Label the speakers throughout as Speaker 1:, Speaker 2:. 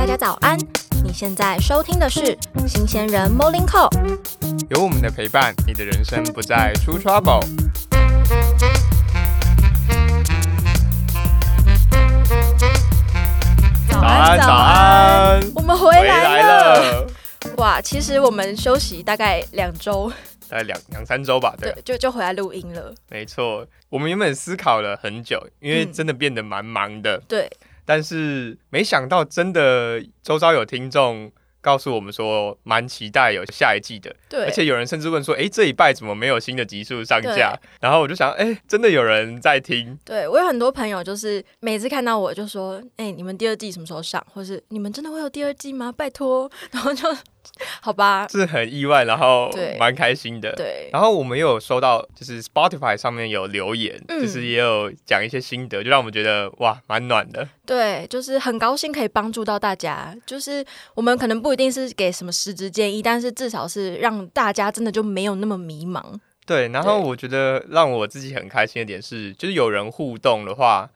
Speaker 1: 大家早安！你现在收听的是新鲜人 Morning Call，
Speaker 2: 有我们的陪伴，你的人生不再出 trouble。
Speaker 1: 早
Speaker 2: 早安，早安，
Speaker 1: 我们回
Speaker 2: 回
Speaker 1: 来
Speaker 2: 来
Speaker 1: 了。哇，其实我们休息大概两周，
Speaker 2: 大概两两三周吧。对
Speaker 1: 对，，就就回来录音了。
Speaker 2: 没错。我们原本思考了很久，因为
Speaker 1: 嗯
Speaker 2: 真的变得蛮忙的，
Speaker 1: 对，
Speaker 2: 但是没想到真的周遭有听众告诉我们说，蛮期待有下一季的。
Speaker 1: 对，
Speaker 2: 而且有人甚至问说：“哎，这一拜怎么没有新的集数上架？”然后我就想：“哎，真的有人在听。
Speaker 1: 对我有很多朋友，就是每次看到我就说：“哎、你们第二季什么时候上？或是你们真的会有第二季吗？拜托。”然后就 好吧，
Speaker 2: 是很意外，然后蛮开心的。
Speaker 1: 对，
Speaker 2: 然后我们也有收到，就是 Spotify 上面有留言，
Speaker 1: 嗯
Speaker 2: 就是也有讲一些心得，就让我们觉得哇，蛮暖的。
Speaker 1: 对，就是很高兴可以帮助到大家。就是我们可能不一定是给什么实质建议，但是至少是让大家真的就没有那么迷茫。
Speaker 2: 对，然后我觉得让我自己很开心的点是，就是有人互动的话，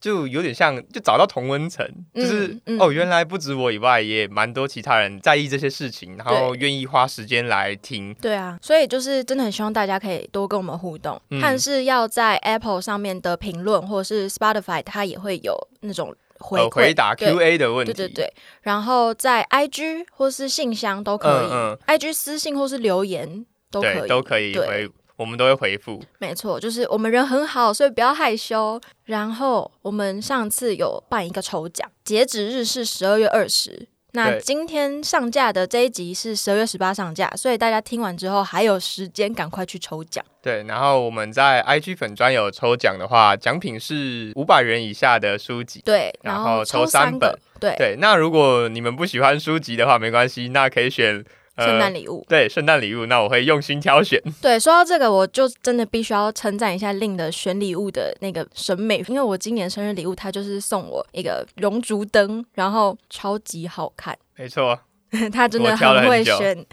Speaker 2: 就有点像就找到同温层，就是、
Speaker 1: 嗯。嗯
Speaker 2: 哦，原来不止我以外，也蛮多其他人在意这些事情，然后愿意花时间来听。
Speaker 1: 对啊，所以就是真的很希望大家可以多跟我们互动，
Speaker 2: 嗯。
Speaker 1: 看是要在 Apple 上面的评论，或者是 Spotify 它也会有那种回
Speaker 2: 呃，回答 Q&A 的问题，
Speaker 1: 对对对，然后在 IG 或是信箱都可以、
Speaker 2: 嗯
Speaker 1: i g 私信或是留言都可以，
Speaker 2: 对，都可以回，我们都会回复。
Speaker 1: 没错，就是我们人很好，所以不要害羞。然后我们上次有办一个抽奖，截止日是十二月二十。那今天上架的这一集是十二月十八上架，所以大家听完之后还有时间赶快去抽奖。
Speaker 2: 对，然后我们在 IG 粉专有抽奖的话，奖品是五百元以下的书籍。
Speaker 1: 对，
Speaker 2: 然
Speaker 1: 后
Speaker 2: 后抽三本，
Speaker 1: 对，
Speaker 2: 对，那如果你们不喜欢书籍的话，没关系，那可以选呃
Speaker 1: 圣诞礼物。
Speaker 2: 对圣诞礼物，那我会用心挑选。
Speaker 1: 对，说到这个，我就真的必须要称赞一下令的选礼物的那个审美，因为我今年生日礼物他就是送我一个熔烛灯，然后超级好看。
Speaker 2: 没错，
Speaker 1: 他真的很会选，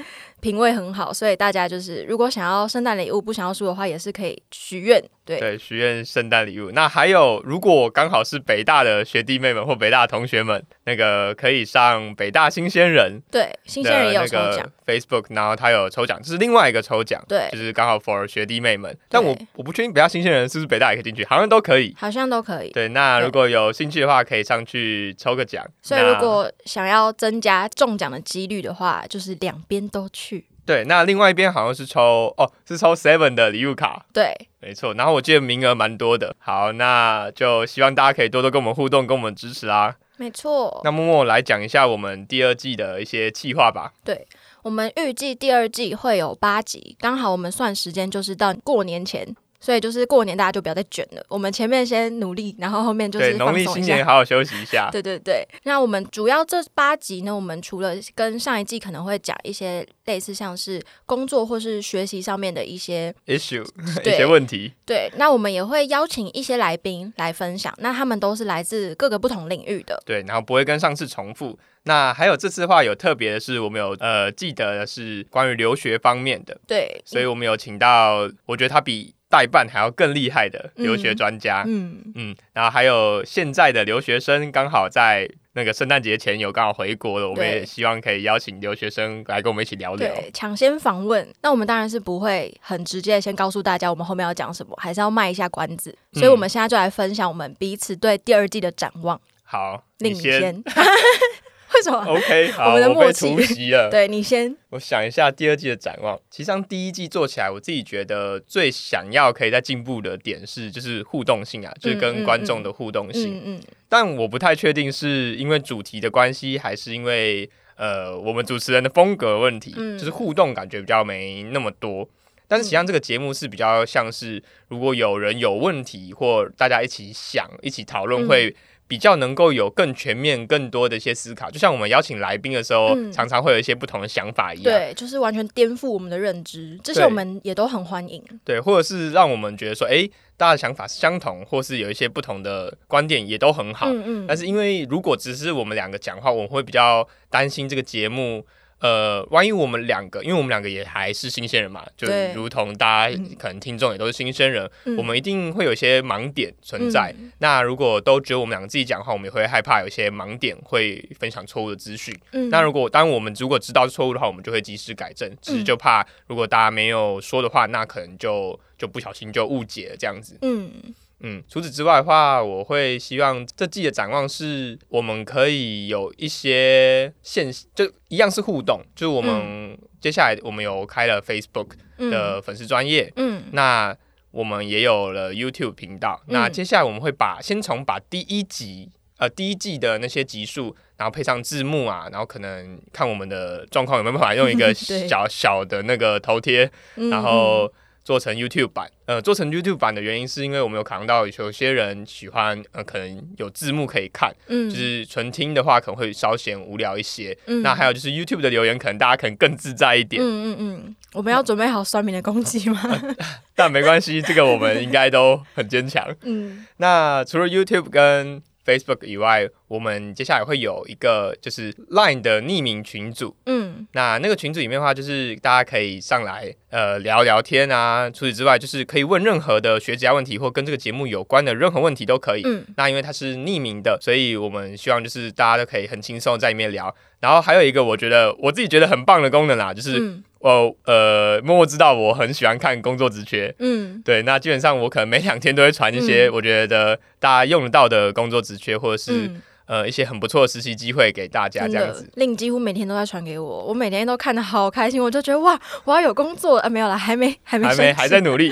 Speaker 1: 品味很好，所以大家就是如果想要圣诞礼物不想要输的话，也是可以许愿。对，
Speaker 2: 对，许愿圣诞礼物。那还有，如果刚好是北大的学弟妹们或北大的同学们，那个可以上北大新鲜人
Speaker 1: 对，新鲜人也有抽奖
Speaker 2: 那个。Facebook，然后他有抽奖，这是另外一个抽奖，
Speaker 1: 对
Speaker 2: 就是刚好 for 学弟妹们。但我我不确定北大新鲜人是不是北大也可以进去，好像都可以。
Speaker 1: 好像都可以，
Speaker 2: 对，那如果有兴趣的话，可以上去抽个奖。
Speaker 1: 所以如果想要增加中奖的几率的话，就是两边都去。
Speaker 2: 对，那另外一边好像是抽哦，是抽 Seven 的礼物卡，
Speaker 1: 对，
Speaker 2: 没错。然后我记得名额蛮多的。好，那就希望大家可以多多跟我们互动，跟我们支持啦。
Speaker 1: 没错。
Speaker 2: 那默默来讲一下我们第二季的一些计划吧。
Speaker 1: 对我们预计第二季会有八集，刚好我们算时间就是到过年前。所以就是过年大家就不要再卷了，我们前面先努力，然后后面就是，
Speaker 2: 农历新年好好休息一下。
Speaker 1: 对对对，那我们主要这八集呢，我们除了跟上一季可能会讲一些类似像是工作或是学习上面的一些
Speaker 2: issue 一些问题，
Speaker 1: 对，那我们也会邀请一些来宾来分享，那他们都是来自各个不同领域的。
Speaker 2: 对，然后不会跟上次重复。那还有这次的话有特别的是，我们有呃记得的是关于留学方面的，
Speaker 1: 对，
Speaker 2: 所以我们有请到我觉得他比代办还要更厉害的留学专家。
Speaker 1: 嗯，
Speaker 2: 嗯，然后还有现在的留学生刚好在那个圣诞节前有刚好回国了，我们也希望可以邀请留学生来跟我们一起聊聊。
Speaker 1: 对，抢先访问。那我们当然是不会很直接地先告诉大家我们后面要讲什么，还是要卖一下关子。所以我们现在就来分享我们彼此对第二季的展望。
Speaker 2: 好，
Speaker 1: 令
Speaker 2: 你先。
Speaker 1: 为什么
Speaker 2: ？OK，好，
Speaker 1: 我们的
Speaker 2: 被
Speaker 1: 默契
Speaker 2: 突袭了。
Speaker 1: 对你先。
Speaker 2: 我想一下第二季的展望。其实上第一季做起来，我自己觉得最想要可以再进步的点是，就是互动性啊，就是跟观众的互动性。
Speaker 1: 嗯嗯，
Speaker 2: 但我不太确定是因为主题的关系，还是因为呃我们主持人的风格问题，
Speaker 1: 嗯
Speaker 2: 就是互动感觉比较没那么多。但是实际上这个节目是比较像是，如果有人有问题或大家一起想、一起讨论，
Speaker 1: 嗯
Speaker 2: 会比较能够有更全面、更多的一些思考。就像我们邀请来宾的时候，
Speaker 1: 嗯
Speaker 2: 常常会有一些不同的想法一样。
Speaker 1: 对，就是完全颠覆我们的认知，这些我们也都很欢迎。
Speaker 2: 对，或者是让我们觉得说，诶，大家的想法是相同，或是有一些不同的观点，也都很好。
Speaker 1: 嗯嗯，
Speaker 2: 但是因为如果只是我们两个讲话，我们会比较担心这个节目，呃，万一我们两个，因为我们两个也还是新鲜人嘛，就如同大家可能听众也都是新鲜人，
Speaker 1: 嗯
Speaker 2: 我们一定会有一些盲点存在。
Speaker 1: 嗯
Speaker 2: 那如果都只有我们两个自己讲话，我们也会害怕有一些盲点会分享错误的资讯。
Speaker 1: 嗯
Speaker 2: 那如果当我们如果知道错误的话，我们就会及时改正。只是就怕如果大家没有说的话，那可能就就不小心就误解了这样子。
Speaker 1: 嗯
Speaker 2: 嗯，除此之外的话，我会希望这季的展望是我们可以有一些线，就一样是互动，就是我们接下来我们有开了 Facebook
Speaker 1: 嗯。
Speaker 2: 的粉丝专业，
Speaker 1: 嗯。
Speaker 2: 那我们也有了 YouTube 频道。
Speaker 1: 嗯。
Speaker 2: 那接下来我们会把先从把第一集呃第一季的那些集数，然后配上字幕啊，然后可能看我们的状况有没有办法用一个 小小的那个头贴，
Speaker 1: 嗯
Speaker 2: 然后做成 YouTube 版。呃，做成 YouTube 版的原因是因为我们有考量到有些人喜欢呃可能有字幕可以看，
Speaker 1: 嗯
Speaker 2: 就是纯听的话可能会稍显无聊一些。
Speaker 1: 嗯
Speaker 2: 那还有就是 YouTube 的留言，可能大家可能更自在一点。
Speaker 1: 嗯嗯嗯，我们要准备好酸民的攻击吗？
Speaker 2: 但没关系，这个我们应该都很坚强。
Speaker 1: 嗯
Speaker 2: 那除了 YouTube 跟 Facebook 以外，我们接下来会有一个就是 Line 的匿名群组。
Speaker 1: 嗯
Speaker 2: 那那个群组里面的话，就是大家可以上来呃聊聊天啊。除此之外，就是可以问任何的学家问题或跟这个节目有关的任何问题都可以。
Speaker 1: 嗯
Speaker 2: 那因为它是匿名的，所以我们希望就是大家都可以很轻松在里面聊。然后还有一个我觉得我自己觉得很棒的功能啦，就是
Speaker 1: 嗯
Speaker 2: 我呃默默知道我很喜欢看工作职缺，
Speaker 1: 嗯
Speaker 2: 对，那基本上我可能每两天都会传一些
Speaker 1: 嗯
Speaker 2: 我觉得大家用得到的工作职缺，或者是、
Speaker 1: 嗯，
Speaker 2: 呃一些很不错的实习机会给大家这样子。，
Speaker 1: 令几乎每天都在传给我，我每天都看的好开心，我就觉得哇，我要有工作啊，没有啦，还没还没
Speaker 2: 还没还在努力，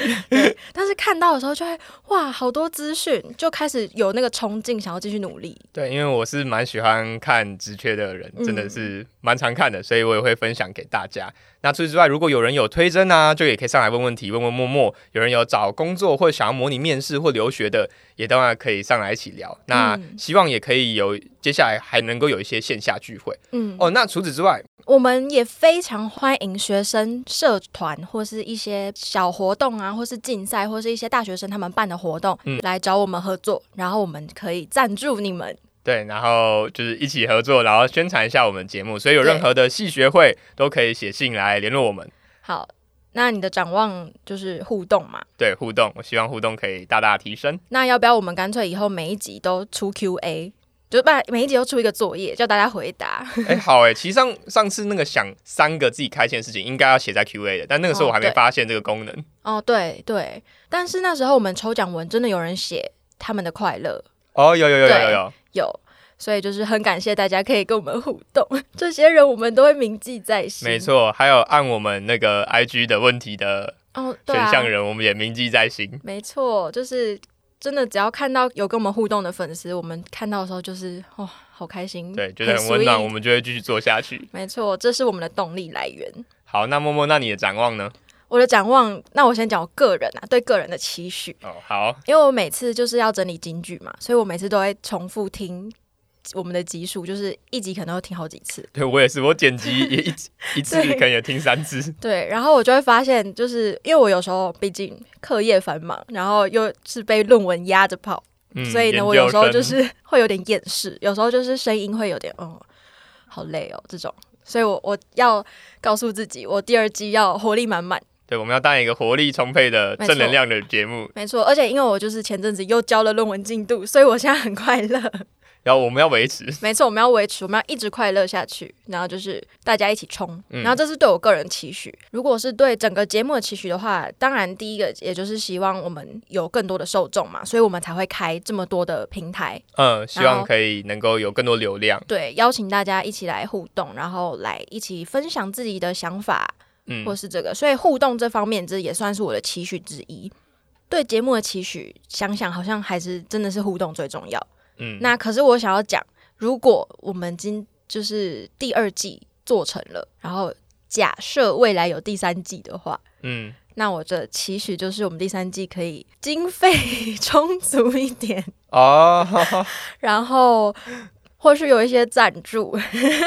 Speaker 1: 但是看到的时候就会哇，好多资讯，就开始有那个冲劲，想要继续努力。
Speaker 2: 对，因为我是蛮喜欢看职缺的人，真的
Speaker 1: 嗯
Speaker 2: 是蛮常看的，所以我也会分享给大家。那除此之外，如果有人有推甄啊，就也可以上来问问题，问问默默。有人有找工作或者想要模拟面试或留学的，也当然可以上来一起聊。那
Speaker 1: 嗯
Speaker 2: 希望也可以有接下来还能够有一些线下聚会
Speaker 1: 嗯，
Speaker 2: 哦。那除此之外，
Speaker 1: 我们也非常欢迎学生社团或是一些小活动啊，或是竞赛，或是一些大学生他们办的活动、
Speaker 2: 嗯
Speaker 1: 来找我们合作，然后我们可以赞助你们。
Speaker 2: 对，然后就是一起合作，然后宣传一下我们节目。所以有任何的戏学会都可以写信来联络我们。
Speaker 1: 好，那你的展望就是互动嘛？
Speaker 2: 对，互动，我希望互动可以大大提升。
Speaker 1: 那要不要我们干脆以后每一集都出 Q&A，就是把每一集都出一个作业，叫大家回答？
Speaker 2: 哎、好哎、其实上上次那个想三个自己开心的事情，应该要写在 Q&A 的，但那个时候我还没发现这个功能。
Speaker 1: 哦，对对，但是那时候我们抽奖文真的有人写他们的快乐，
Speaker 2: 哦，有有有有有，有，
Speaker 1: 所以就是很感谢大家可以跟我们互动，这些人我们都会铭记在心。
Speaker 2: 没错，还有按我们那个 IG 的问题的
Speaker 1: 哦，
Speaker 2: 选项人，我们也铭记在心。
Speaker 1: 没错，就是真的，只要看到有跟我们互动的粉丝，我们看到的时候就是哇、好开心，
Speaker 2: 对，觉得很温暖，我们就会继续做下去。
Speaker 1: 没错，这是我们的动力来源。
Speaker 2: 好，那默默，那你的展望呢？
Speaker 1: 我的展望，那我先讲我个人啊，对个人的期许，
Speaker 2: 哦，好，
Speaker 1: 因为我每次就是要整理金句嘛，所以我每次都会重复听我们的集数，就是一集可能会听好几次。
Speaker 2: 对我也是，我剪辑也一一次 可能也听三次。
Speaker 1: 对，然后我就会发现，就是因为我有时候毕竟课业繁忙，然后又是被论文压着跑，
Speaker 2: 嗯
Speaker 1: 所以呢，我有时候就是 会有点厌世，有时候就是声音会有点哦，好累哦这种，所以我我要告诉自己，我第二季要活力满满。
Speaker 2: 对，我们要当一个活力充沛的正能量的节目，
Speaker 1: 没错，而且因为我就是前阵子又交了论文进度，所以我现在很快乐。
Speaker 2: 然后我们要维持。
Speaker 1: 没错，我们要维持，我们要一直快乐下去，然后就是大家一起冲，
Speaker 2: 嗯
Speaker 1: 然后这是对我个人期许。如果是对整个节目的期许的话，当然第一个也就是希望我们有更多的受众嘛，所以我们才会开这么多的平台，
Speaker 2: 嗯，希望可以能够有更多流量。
Speaker 1: 对，邀请大家一起来互动，然后来一起分享自己的想法，
Speaker 2: 嗯
Speaker 1: 或是这个，所以互动这方面，这也算是我的期许之一。对节目的期许，想想好像还是真的是互动最重要。
Speaker 2: 嗯，
Speaker 1: 那可是我想要讲，如果我们今就是第二季做成了，然后假设未来有第三季的话，
Speaker 2: 嗯，
Speaker 1: 那我的期许就是我们第三季可以经费 充足一点，
Speaker 2: 哦，
Speaker 1: 然后或是有一些赞助，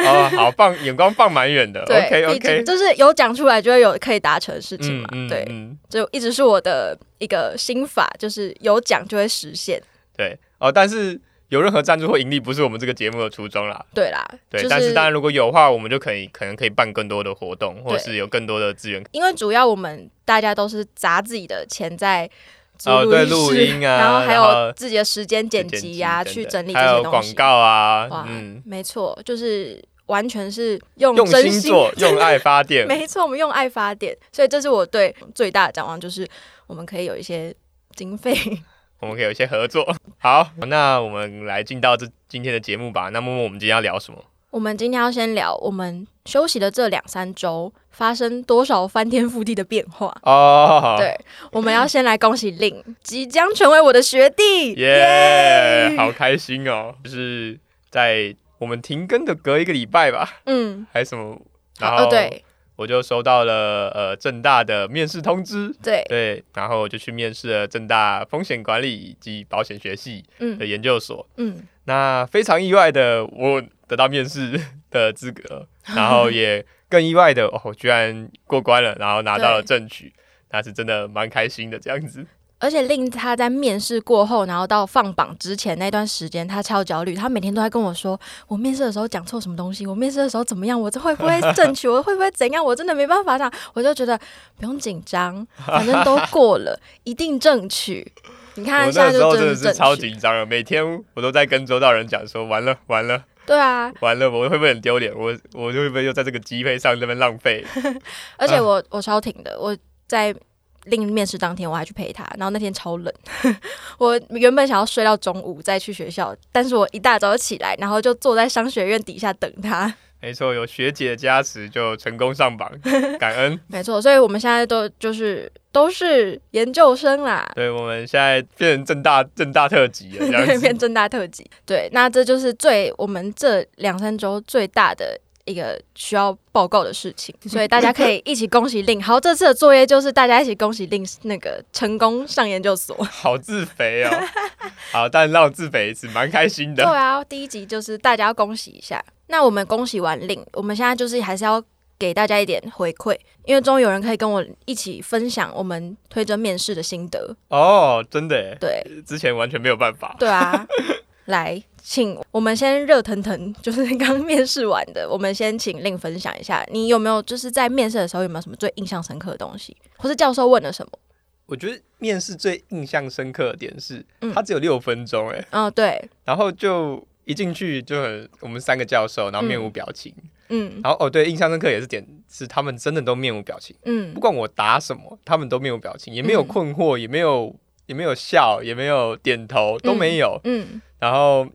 Speaker 2: 哦，好放眼光放蛮远的。
Speaker 1: 对
Speaker 2: OK OK，
Speaker 1: 就是有讲出来就会有可以达成的事情嘛，
Speaker 2: 嗯
Speaker 1: 对，
Speaker 2: 嗯，
Speaker 1: 就一直是我的一个心法，就是有讲就会实现。
Speaker 2: 对哦，但是有任何赞助或盈利，不是我们这个节目的初衷啦。
Speaker 1: 对啦，
Speaker 2: 对，
Speaker 1: 就
Speaker 2: 但是当然如果有的话，我们就可以可能可以办更多的活动，或者是有更多的资源。
Speaker 1: 因为主要我们大家都是砸自己的钱在租
Speaker 2: 哦，对，
Speaker 1: 音
Speaker 2: 录音啊，
Speaker 1: 然后还有自己的时间剪辑呀、
Speaker 2: 等等
Speaker 1: 去整理这些东西。
Speaker 2: 广告啊，
Speaker 1: 哇，
Speaker 2: 嗯，
Speaker 1: 没错，就是完全是用
Speaker 2: 用
Speaker 1: 真
Speaker 2: 心做，用爱发电。
Speaker 1: 没错，我们用爱发电，所以这是我对最大的展望，就是我们可以有一些经费。
Speaker 2: 我们可以有一些合作。好，那我们来进到这今天的节目吧。那默默，我们今天要聊什么？
Speaker 1: 我们今天要先聊我们休息的这两三周发生多少翻天覆地的变化。
Speaker 2: 哦，，
Speaker 1: 对，我们要先来恭喜令即将成为我的学弟，
Speaker 2: 耶，好开心哦！就是在我们停更的隔一个礼拜吧，
Speaker 1: 嗯，
Speaker 2: 还是什么，然
Speaker 1: 哦，
Speaker 2: 后
Speaker 1: 对。
Speaker 2: 我就收到了呃正大的面试通知，
Speaker 1: 对，
Speaker 2: 对，然后我就去面试了正大风险管理及保险学系
Speaker 1: 嗯。
Speaker 2: 的研究所。
Speaker 1: 嗯，
Speaker 2: 那非常意外的，我得到面试的资格，然后也更意外的，哦，居然过关了，然后拿到了
Speaker 1: 对
Speaker 2: 正取，那是真的蛮开心的这样子。
Speaker 1: 而且令他在面试过后，然后到放榜之前那段时间，他超焦虑。他每天都在跟我说：“我面试的时候讲错什么东西，我面试的时候怎么样，我这会不会正取，我会不会怎样？我真的没办法讲。”我就觉得不用紧张，反正都过了，一定正取。你看
Speaker 2: 我
Speaker 1: 现在就
Speaker 2: 那时候真
Speaker 1: 真的
Speaker 2: 是超，紧张了，每天我都在跟周道人讲说，完了完了
Speaker 1: 对啊。
Speaker 2: 完了，我会不会很丢脸？我我就会不会又在这个机会上这边浪费？
Speaker 1: 而且我我超挺的，我在另面试当天我还去陪他，然后那天超冷，我原本想要睡到中午再去学校，但是我一大早就起来，然后就坐在商学院底下等他。
Speaker 2: 没错，有学姐的加持就成功上榜，感恩。
Speaker 1: 没错，所以我们现在都就是都是研究生啦。
Speaker 2: 对，我们现在变成正大正大特辑了，这样子。
Speaker 1: 变正大特辑，对，那这就是最我们这两三周最大的一个需要报告的事情，所以大家可以一起恭喜令。好，这次的作业就是大家一起恭喜令那个成功上研究所。
Speaker 2: 好自肥哦，好，但让我自肥一次，蛮开心的。
Speaker 1: 对啊，第一集就是大家要恭喜一下。那我们恭喜完令，我们现在就是还是要给大家一点回馈，因为终于有人可以跟我一起分享我们推甄面试的心得。
Speaker 2: 哦，真的耶，
Speaker 1: 对
Speaker 2: 之前完全没有办法。
Speaker 1: 对啊，来，请我们先热腾腾，就是刚面试完的，我们先请令分享一下，你有没有就是在面试的时候有没有什么最印象深刻的东西，或是教授问了什么？
Speaker 2: 我觉得面试最印象深刻的点是，
Speaker 1: 嗯
Speaker 2: 它只有六分钟，哎，
Speaker 1: 哦，对，
Speaker 2: 然后就一进去就很，我们三个教授，然后面无表情，
Speaker 1: 嗯。
Speaker 2: 然后哦，对，印象深刻也是点是他们真的都面无表情，
Speaker 1: 嗯。
Speaker 2: 不管我答什么，他们都面无表情，也没有
Speaker 1: 嗯。
Speaker 2: 困惑，也没有也没有笑，也没有点头，都没有。
Speaker 1: 嗯。
Speaker 2: 然后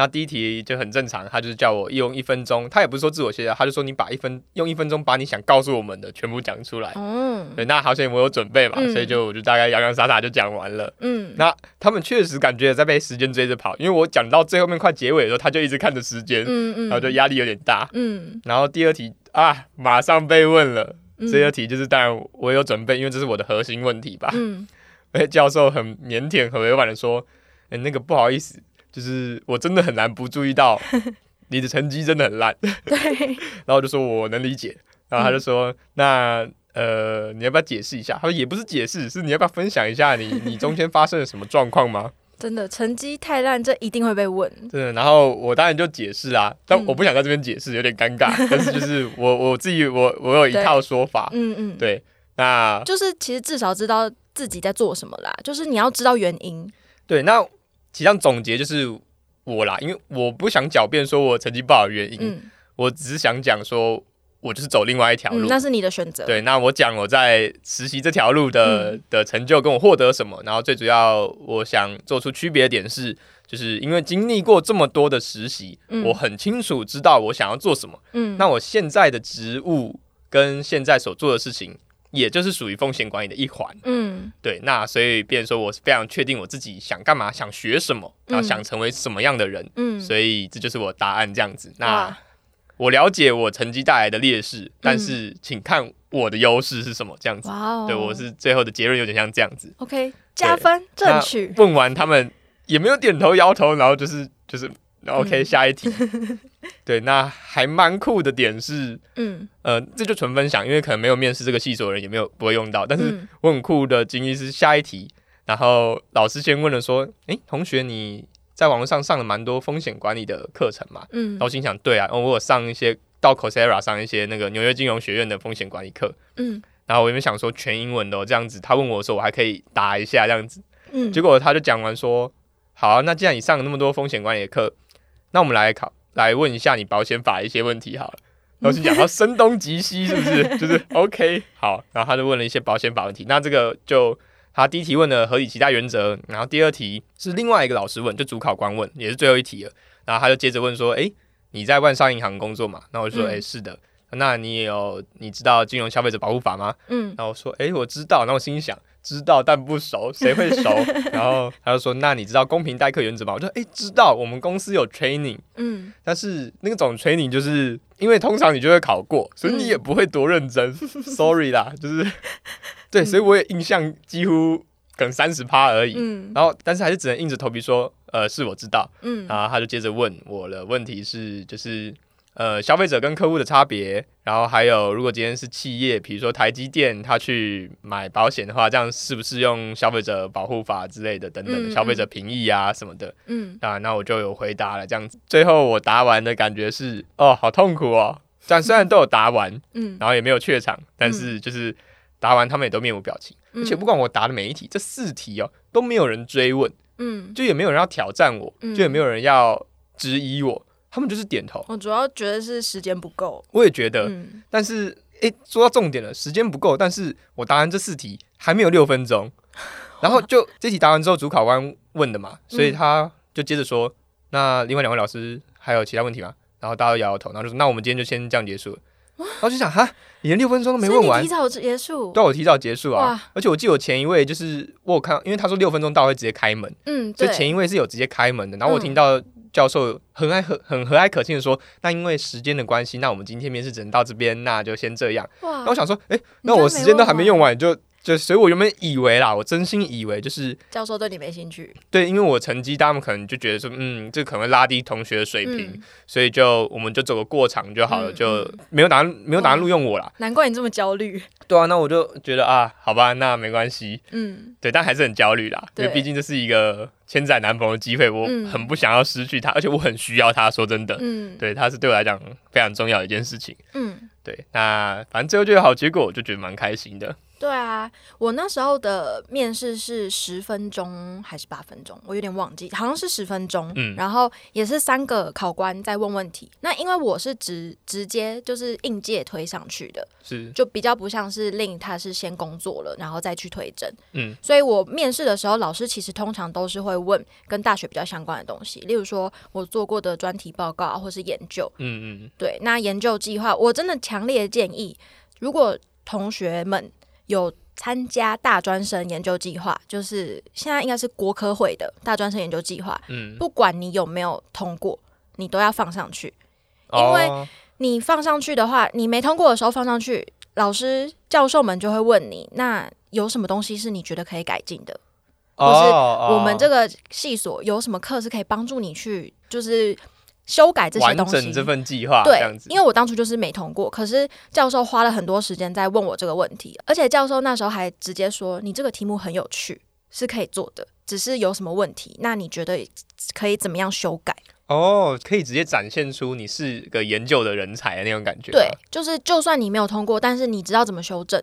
Speaker 2: 那第一题就很正常，他就是叫我用一分钟，他也不是说自我介绍，他就说你把一分用一分钟把你想告诉我们的全部讲出来。
Speaker 1: 嗯
Speaker 2: 对，那好像我有准备嘛，
Speaker 1: 嗯
Speaker 2: 所以就我就大概洋洋洒洒就讲完了。
Speaker 1: 嗯，
Speaker 2: 那他们确实感觉在被时间追着跑，因为我讲到最后面快结尾的时候，他就一直看着时间，
Speaker 1: 嗯嗯，
Speaker 2: 然后就压力有点大。
Speaker 1: 嗯
Speaker 2: 然后第二题啊，马上被问了。
Speaker 1: 嗯
Speaker 2: 第二题就是，当然我有准备，因为这是我的核心问题吧。
Speaker 1: 嗯
Speaker 2: 而且教授很腼腆、很委婉的说：“哎、那个不好意思，就是我真的很难不注意到 你的成绩真的很烂。”
Speaker 1: 对，
Speaker 2: 然后我就说我能理解，然后他就说：“那呃，你要不要解释一下？”他说：“也不是解释，是你要不要分享一下你 你中间发生了什么状况吗
Speaker 1: 真的成绩太烂，这一定会被问。？”
Speaker 2: 真的，然后我当然就解释啊，但
Speaker 1: 嗯
Speaker 2: 我不想在这边解释，有点尴尬。但是就是我我自己我我有一套说法，
Speaker 1: 嗯嗯，
Speaker 2: 对，那
Speaker 1: 就是其实至少知道自己在做什么啦，就是你要知道原因。
Speaker 2: 对，那其实上总结就是我啦，因为我不想狡辩说我成绩不好的原因，
Speaker 1: 嗯
Speaker 2: 我只是想讲说我就是走另外一条路。
Speaker 1: 嗯，那是你的选择。
Speaker 2: 对，那我讲我在实习这条路的、
Speaker 1: 嗯
Speaker 2: 的成就跟我获得什么，然后最主要我想做出区别的点是，就是因为经历过这么多的实习，
Speaker 1: 嗯
Speaker 2: 我很清楚知道我想要做什么。
Speaker 1: 嗯，
Speaker 2: 那我现在的职务跟现在所做的事情，也就是属于风险管理的一环。
Speaker 1: 嗯
Speaker 2: 对，那所以变成说我是非常确定我自己想干嘛，想学什么，然后
Speaker 1: 嗯
Speaker 2: 想成为什么样的人，
Speaker 1: 嗯，
Speaker 2: 所以这就是我答案这样子。那我了解我成绩带来的劣势，但
Speaker 1: 嗯
Speaker 2: 是请看我的优势是什么这样子。
Speaker 1: 哇哦，
Speaker 2: 对我是最后的结论有点像这样子。
Speaker 1: OK 加分
Speaker 2: 争
Speaker 1: 取。
Speaker 2: 问完他们也没有点头摇头，然后就是就是。OK，、
Speaker 1: 嗯。
Speaker 2: 下一题。对，那还蛮酷的点是，
Speaker 1: 嗯。
Speaker 2: 呃，这就纯分享，因为可能没有面试这个系所的人也没有不会用到，但是
Speaker 1: 嗯。
Speaker 2: 我很酷的经历是下一题，然后老师先问了说：“诶，同学，你在网络上上了蛮多风险管理的课程嘛。
Speaker 1: 嗯。
Speaker 2: 然后心想，对啊，哦我有上一些到 Coursera 上一些那个纽约金融学院的风险管理课，
Speaker 1: 嗯。
Speaker 2: 然后我原本想说全英文的、哦、这样子，他问我的时候我还可以答一下这样子，
Speaker 1: 嗯，
Speaker 2: 结果他就讲完说，好啊、那既然你上了那么多风险管理的课，那我们来考来问一下你保险法一些问题好了。然后就讲到声东击西是不是？就是 OK 好，然后他就问了一些保险法问题，那这个就他第一题问的合理期待原则，然后第二题是另外一个老师问，就主考官问，也是最后一题了。然后他就接着问说：“诶，你在万商银行工作嘛？”那我就说：“
Speaker 1: 嗯
Speaker 2: 诶，是的。那你也有你知道金融消费者保护法吗？”
Speaker 1: 嗯
Speaker 2: 然后我说：“诶，我知道。”然后我心里想：“知道但不熟，谁会熟？” 然后他就说：“那你知道公平待客原则吗？”我说：“诶，知道，我们公司有 training，
Speaker 1: 嗯
Speaker 2: 但是那种 training 就是因为通常你就会考过，所以你也不会多认真。Sorry 啦，就是对，所以我也印象几乎可能三十趴而已。
Speaker 1: 嗯
Speaker 2: 然后，但是还是只能硬着头皮说，呃，是我知道。
Speaker 1: 嗯
Speaker 2: 然后他就接着问我的问题是，就是呃，消费者跟客户的差别，然后还有如果今天是企业，比如说台积电，他去买保险的话，这样适不适用消费者保护法之类的等等消费者评议啊什么的。
Speaker 1: 嗯
Speaker 2: 啊，那我就有回答了，这样子。最后我答完的感觉是，哦，好痛苦哦。但虽然都有答完，
Speaker 1: 嗯，
Speaker 2: 然后也没有怯场，但是就是答完他们也都面无表情，而且不管我答的每一题，这四题哦都没有人追问，
Speaker 1: 嗯，
Speaker 2: 就也没有人要挑战我，
Speaker 1: 嗯
Speaker 2: 就也没有人要质疑我，他们就是点头。
Speaker 1: 我主要觉得是时间不够。
Speaker 2: 我也觉得，
Speaker 1: 嗯
Speaker 2: 但是诶，说到重点了，时间不够，但是我答完这四题还没有六分钟，然后就这题答完之后，主考官问的嘛，所以他就接着说，那另外两位老师还有其他问题吗？然后大家都摇摇头，然后就说，那我们今天就先这样结束了。然后就想，哈，你连六分钟都没问完
Speaker 1: 提，早结束。
Speaker 2: 对，我提早结束啊。而且我记得我前一位就是我有看，因为他说六分钟到会直接开门，
Speaker 1: 嗯，对。
Speaker 2: 所以前一位是有直接开门的。然后我
Speaker 1: 嗯
Speaker 2: 听到教授很爱很很和蔼可亲的说，那因为时间的关系，那我们今天面试只能到这边，那就先这样。
Speaker 1: 哇
Speaker 2: 然后我想说，哎、
Speaker 1: 你
Speaker 2: 那我时间都还没用完，你就就所以，我原本以为啦，我真心以为就是
Speaker 1: 教授对你没兴趣。
Speaker 2: 对，因为我成绩，他们可能就觉得说，嗯，这可能会拉低同学的水平，
Speaker 1: 嗯，
Speaker 2: 所以就我们就走个过场就好了，
Speaker 1: 嗯
Speaker 2: 就
Speaker 1: 嗯
Speaker 2: 没有打算没有打算录用我啦。
Speaker 1: 难怪你这么焦虑。
Speaker 2: 对啊，那我就觉得啊，好吧，那没关系，
Speaker 1: 嗯
Speaker 2: 对，但还是很焦虑啦，因为毕竟这是一个千载难逢的机会，我
Speaker 1: 嗯
Speaker 2: 很不想要失去它，而且我很需要它。说真的，
Speaker 1: 嗯
Speaker 2: 对，它是对我来讲非常重要的一件事情。
Speaker 1: 嗯，
Speaker 2: 对，那反正最后就有好结果，我就觉得蛮开心的。
Speaker 1: 对啊，我那时候的面试是十分钟还是八分钟，我有点忘记，好像是十分钟。
Speaker 2: 嗯
Speaker 1: 然后也是三个考官在问问题。那因为我是直直接就是应届推上去的，
Speaker 2: 是，
Speaker 1: 就比较不像是令他是先工作了，然后再去推甄。
Speaker 2: 嗯
Speaker 1: 所以我面试的时候，老师其实通常都是会问跟大学比较相关的东西，例如说我做过的专题报告啊或是研究。
Speaker 2: 嗯嗯
Speaker 1: 对，那研究计划，我真的强烈建议，如果同学们有参加大专生研究计划，就是现在应该是国科会的大专生研究计划，
Speaker 2: 嗯，
Speaker 1: 不管你有没有通过，你都要放上去。因为
Speaker 2: 哦
Speaker 1: 你放上去的话，你没通过的时候放上去，老师教授们就会问你，那有什么东西是你觉得可以改进的？或是
Speaker 2: 哦
Speaker 1: 我们这个系所有什么课是可以帮助你去，就是修改这些
Speaker 2: 完
Speaker 1: 东西？
Speaker 2: 整这份计划
Speaker 1: 对因为我当初就是没通过，可是教授花了很多时间在问我这个问题，而且教授那时候还直接说：“你这个题目很有趣，是可以做的，只是有什么问题，那你觉得可以怎么样修改
Speaker 2: 哦，可以直接展现出你是个研究的人才的那种感？”觉。
Speaker 1: 对，，就是就算你没有通过，但是你知道怎么修正。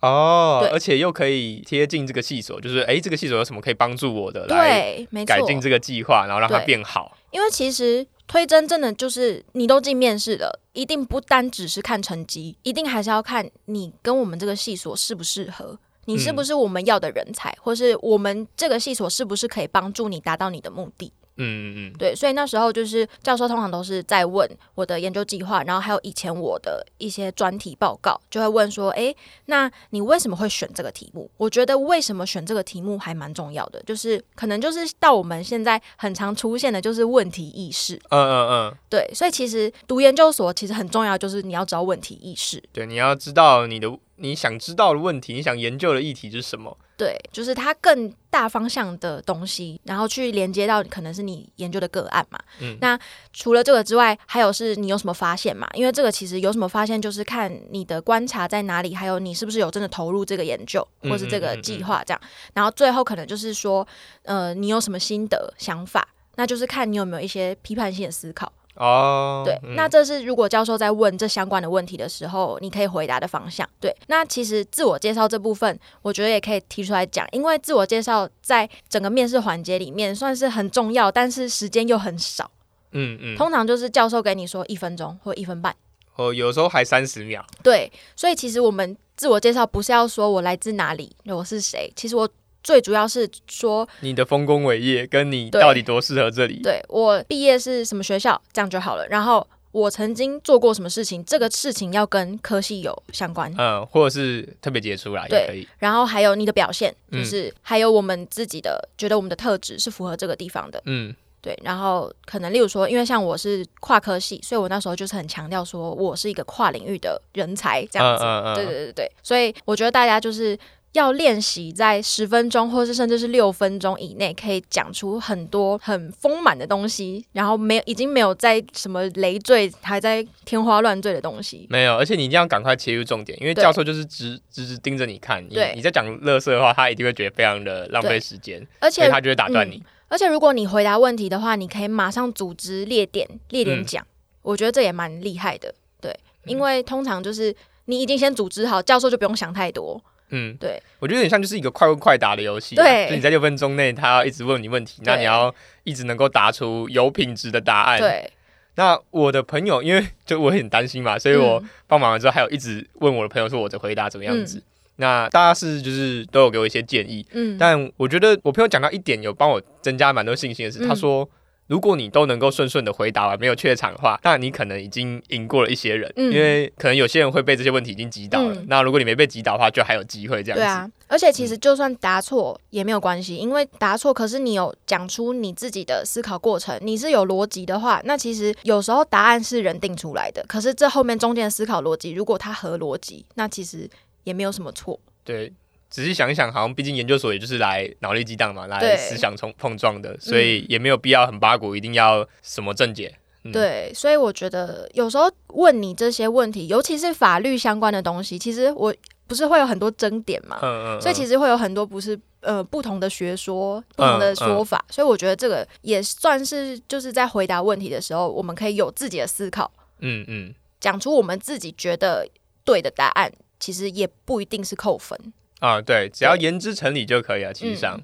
Speaker 2: 哦，
Speaker 1: 对
Speaker 2: 而且又可以贴近这个系所，就是诶，这个系所有什么可以帮助我的，来改，进这个计划，然后让它变好。
Speaker 1: 因为其实推甄真的就是你都进面试了，一定不单只是看成绩，一定还是要看你跟我们这个系所适不适合。你是不是我们要的人才，或是我们这个系所是不是可以帮助你达到你的目的？
Speaker 2: 嗯嗯嗯，
Speaker 1: 对，所以那时候就是教授通常都是在问我的研究计划，然后还有以前我的一些专题报告，就会问说，哎，那你为什么会选这个题目？我觉得为什么选这个题目还蛮重要的，就是可能就是到我们现在很常出现的就是问题意识。
Speaker 2: 嗯嗯嗯，
Speaker 1: 对，所以其实读研究所其实很重要，就是你要知道问题意识。
Speaker 2: 对，你要知道你的你想知道的问题，你想研究的议题是什么。
Speaker 1: 对，就是它更大方向的东西，然后去连接到可能是你研究的个案嘛。
Speaker 2: 嗯
Speaker 1: 那除了这个之外，还有是你有什么发现嘛？因为这个其实有什么发现，就是看你的观察在哪里，还有你是不是有真的投入这个研究
Speaker 2: 嗯
Speaker 1: 或是这个计划这样。然后最后可能就是说，呃，你有什么心得想法？那就是看你有没有一些批判性的思考。
Speaker 2: 哦，
Speaker 1: 对，
Speaker 2: 嗯
Speaker 1: 那这是如果教授在问这相关的问题的时候，你可以回答的方向。对，那其实自我介绍这部分，我觉得也可以提出来讲，因为自我介绍在整个面试环节里面算是很重要，但是时间又很少，
Speaker 2: 嗯嗯，
Speaker 1: 通常就是教授给你说一分钟或一分半。
Speaker 2: 哦，有时候还三十秒，
Speaker 1: 对，所以其实我们自我介绍不是要说我来自哪里，我是谁，其实我最主要是说，
Speaker 2: 你的丰功伟业跟你到底多适合这里？
Speaker 1: 对我毕业是什么学校，这样就好了。然后我曾经做过什么事情，这个事情要跟科系有相关。
Speaker 2: 嗯，或者是特别杰出啦，也可以。
Speaker 1: 然后还有你的表现，
Speaker 2: 嗯
Speaker 1: 就是还有我们自己的觉得我们的特质是符合这个地方的，
Speaker 2: 嗯
Speaker 1: 对。然后可能例如说，因为像我是跨科系，所以我那时候就是很强调说我是一个跨领域的人才这样子。
Speaker 2: 嗯嗯嗯
Speaker 1: 对对对对，所以我觉得大家就是要练习在十分钟，或是甚至是六分钟以内，可以讲出很多很丰满的东西，然后没有已经没有在什么累赘，还在天花乱坠的东西。
Speaker 2: 没有，而且你一定要赶快切入重点，因为教授就是直直直盯着你看，你
Speaker 1: 对
Speaker 2: 你在讲乐色的话，他一定会觉得非常的浪费时间，
Speaker 1: 而且
Speaker 2: 他就会打断你。
Speaker 1: 而且如果你回答问题的话，你可以马上组织列点列点
Speaker 2: 嗯
Speaker 1: 讲，我觉得这也蛮厉害的。对，因为通常就是你已经先组织好，教授就不用想太多。
Speaker 2: 嗯，
Speaker 1: 对，
Speaker 2: 我觉得有点像就是一个快问快答的游戏啊，
Speaker 1: 对。
Speaker 2: 就你在六分钟内，他要一直问你问题，那你要一直能够答出有品质的答案。，
Speaker 1: 对，
Speaker 2: 那我的朋友，因为就我很担心嘛，所以我
Speaker 1: 嗯。
Speaker 2: 帮忙了之后，还有一直问我的朋友说我的回答怎么样子。
Speaker 1: 嗯。
Speaker 2: 那大家是就是都有给我一些建议，
Speaker 1: 嗯，
Speaker 2: 但我觉得我朋友讲到一点有帮我增加蛮多信心的是，
Speaker 1: 嗯。
Speaker 2: 他说。如果你都能够顺顺的回答完，没有怯场的话，那你可能已经赢过了一些人，
Speaker 1: 嗯
Speaker 2: 因为可能有些人会被这些问题已经击倒了。
Speaker 1: 嗯
Speaker 2: 那如果你没被击倒的话，就还有机会这样子。
Speaker 1: 对啊，而且其实就算答错也没有关系，因为答错，可是你有讲出你自己的思考过程，你是有逻辑的话，那其实有时候答案是人定出来的，可是这后面中间的思考逻辑，如果它合逻辑，那其实也没有什么错。
Speaker 2: 对，仔细想一想，好像毕竟研究所也就是来脑力激荡嘛，来思想冲碰撞的，所以也没有必要很八股，一定要什么正解。嗯，
Speaker 1: 对，所以我觉得有时候问你这些问题，尤其是法律相关的东西，其实我不是会有很多争点嘛，
Speaker 2: 嗯嗯，
Speaker 1: 所以其
Speaker 2: 实
Speaker 1: 实会有很多不是呃不同的学说、不同的
Speaker 2: 嗯。
Speaker 1: 说法，所以我觉得这个也算是就是在回答问题的时候，我们可以有自己的思考，
Speaker 2: 嗯嗯，
Speaker 1: 讲出我们自己觉得对的答案，其实也不一定是扣分。
Speaker 2: 啊，对，只要言之成理就可以了。其实上，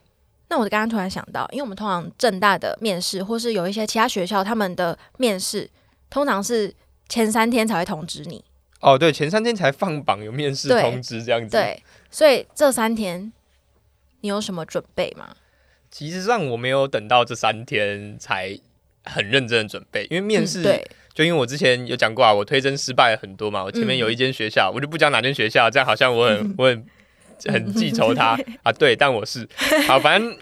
Speaker 1: 那我刚刚突然想到，因为我们通常正大的面试，或是有一些其他学校他们的面试，通常是前三天才会通知你。
Speaker 2: 哦，对，前三天才放榜有面试通知这样子。，
Speaker 1: 对，所以这三天你有什么准备吗？
Speaker 2: 其实上我没有等到这三天才很认真的准备，因为面试、就因为我之前有讲过啊，我推甄失败了很多嘛，我前面
Speaker 1: 嗯
Speaker 2: 有一间学校，我就不讲哪间学校，这样好像我很 我很很记仇他。啊，对，但我是。好，反正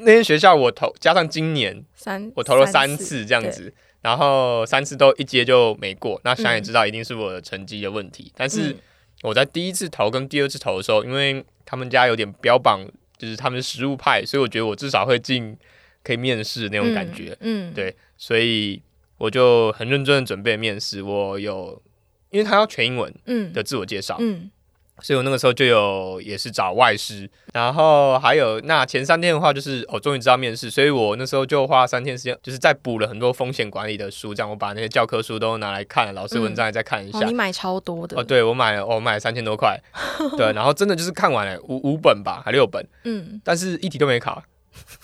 Speaker 2: 那间学校我投加上今年
Speaker 1: 三
Speaker 2: 我投了三次这样子，然后三次都一接就没过，那想也知道一定是我的成绩的问题，但是
Speaker 1: 嗯。
Speaker 2: 我在第一次投跟第二次投的时候，因为他们家有点标榜就是他们是实物派，所以我觉得我至少会进可以面试那种感觉，
Speaker 1: 嗯，嗯。
Speaker 2: 对所以我就很认真的准备面试。我有，因为他要全英文
Speaker 1: 嗯。
Speaker 2: 的自我介绍，
Speaker 1: 嗯
Speaker 2: 所以我那个时候就有也是找外师，然后还有那前三天的话，就是哦终于知道面试，所以我那时候就花三天时间，就是在补了很多风险管理的书，这样我把那些教科书都拿来看，老师文章也再看一下。
Speaker 1: 哦，你买超多的，
Speaker 2: 哦，对，我买了，我买了三千多块，对，然后真的就是看完了五五本吧，还六本，
Speaker 1: 嗯，
Speaker 2: 但是一题都没考。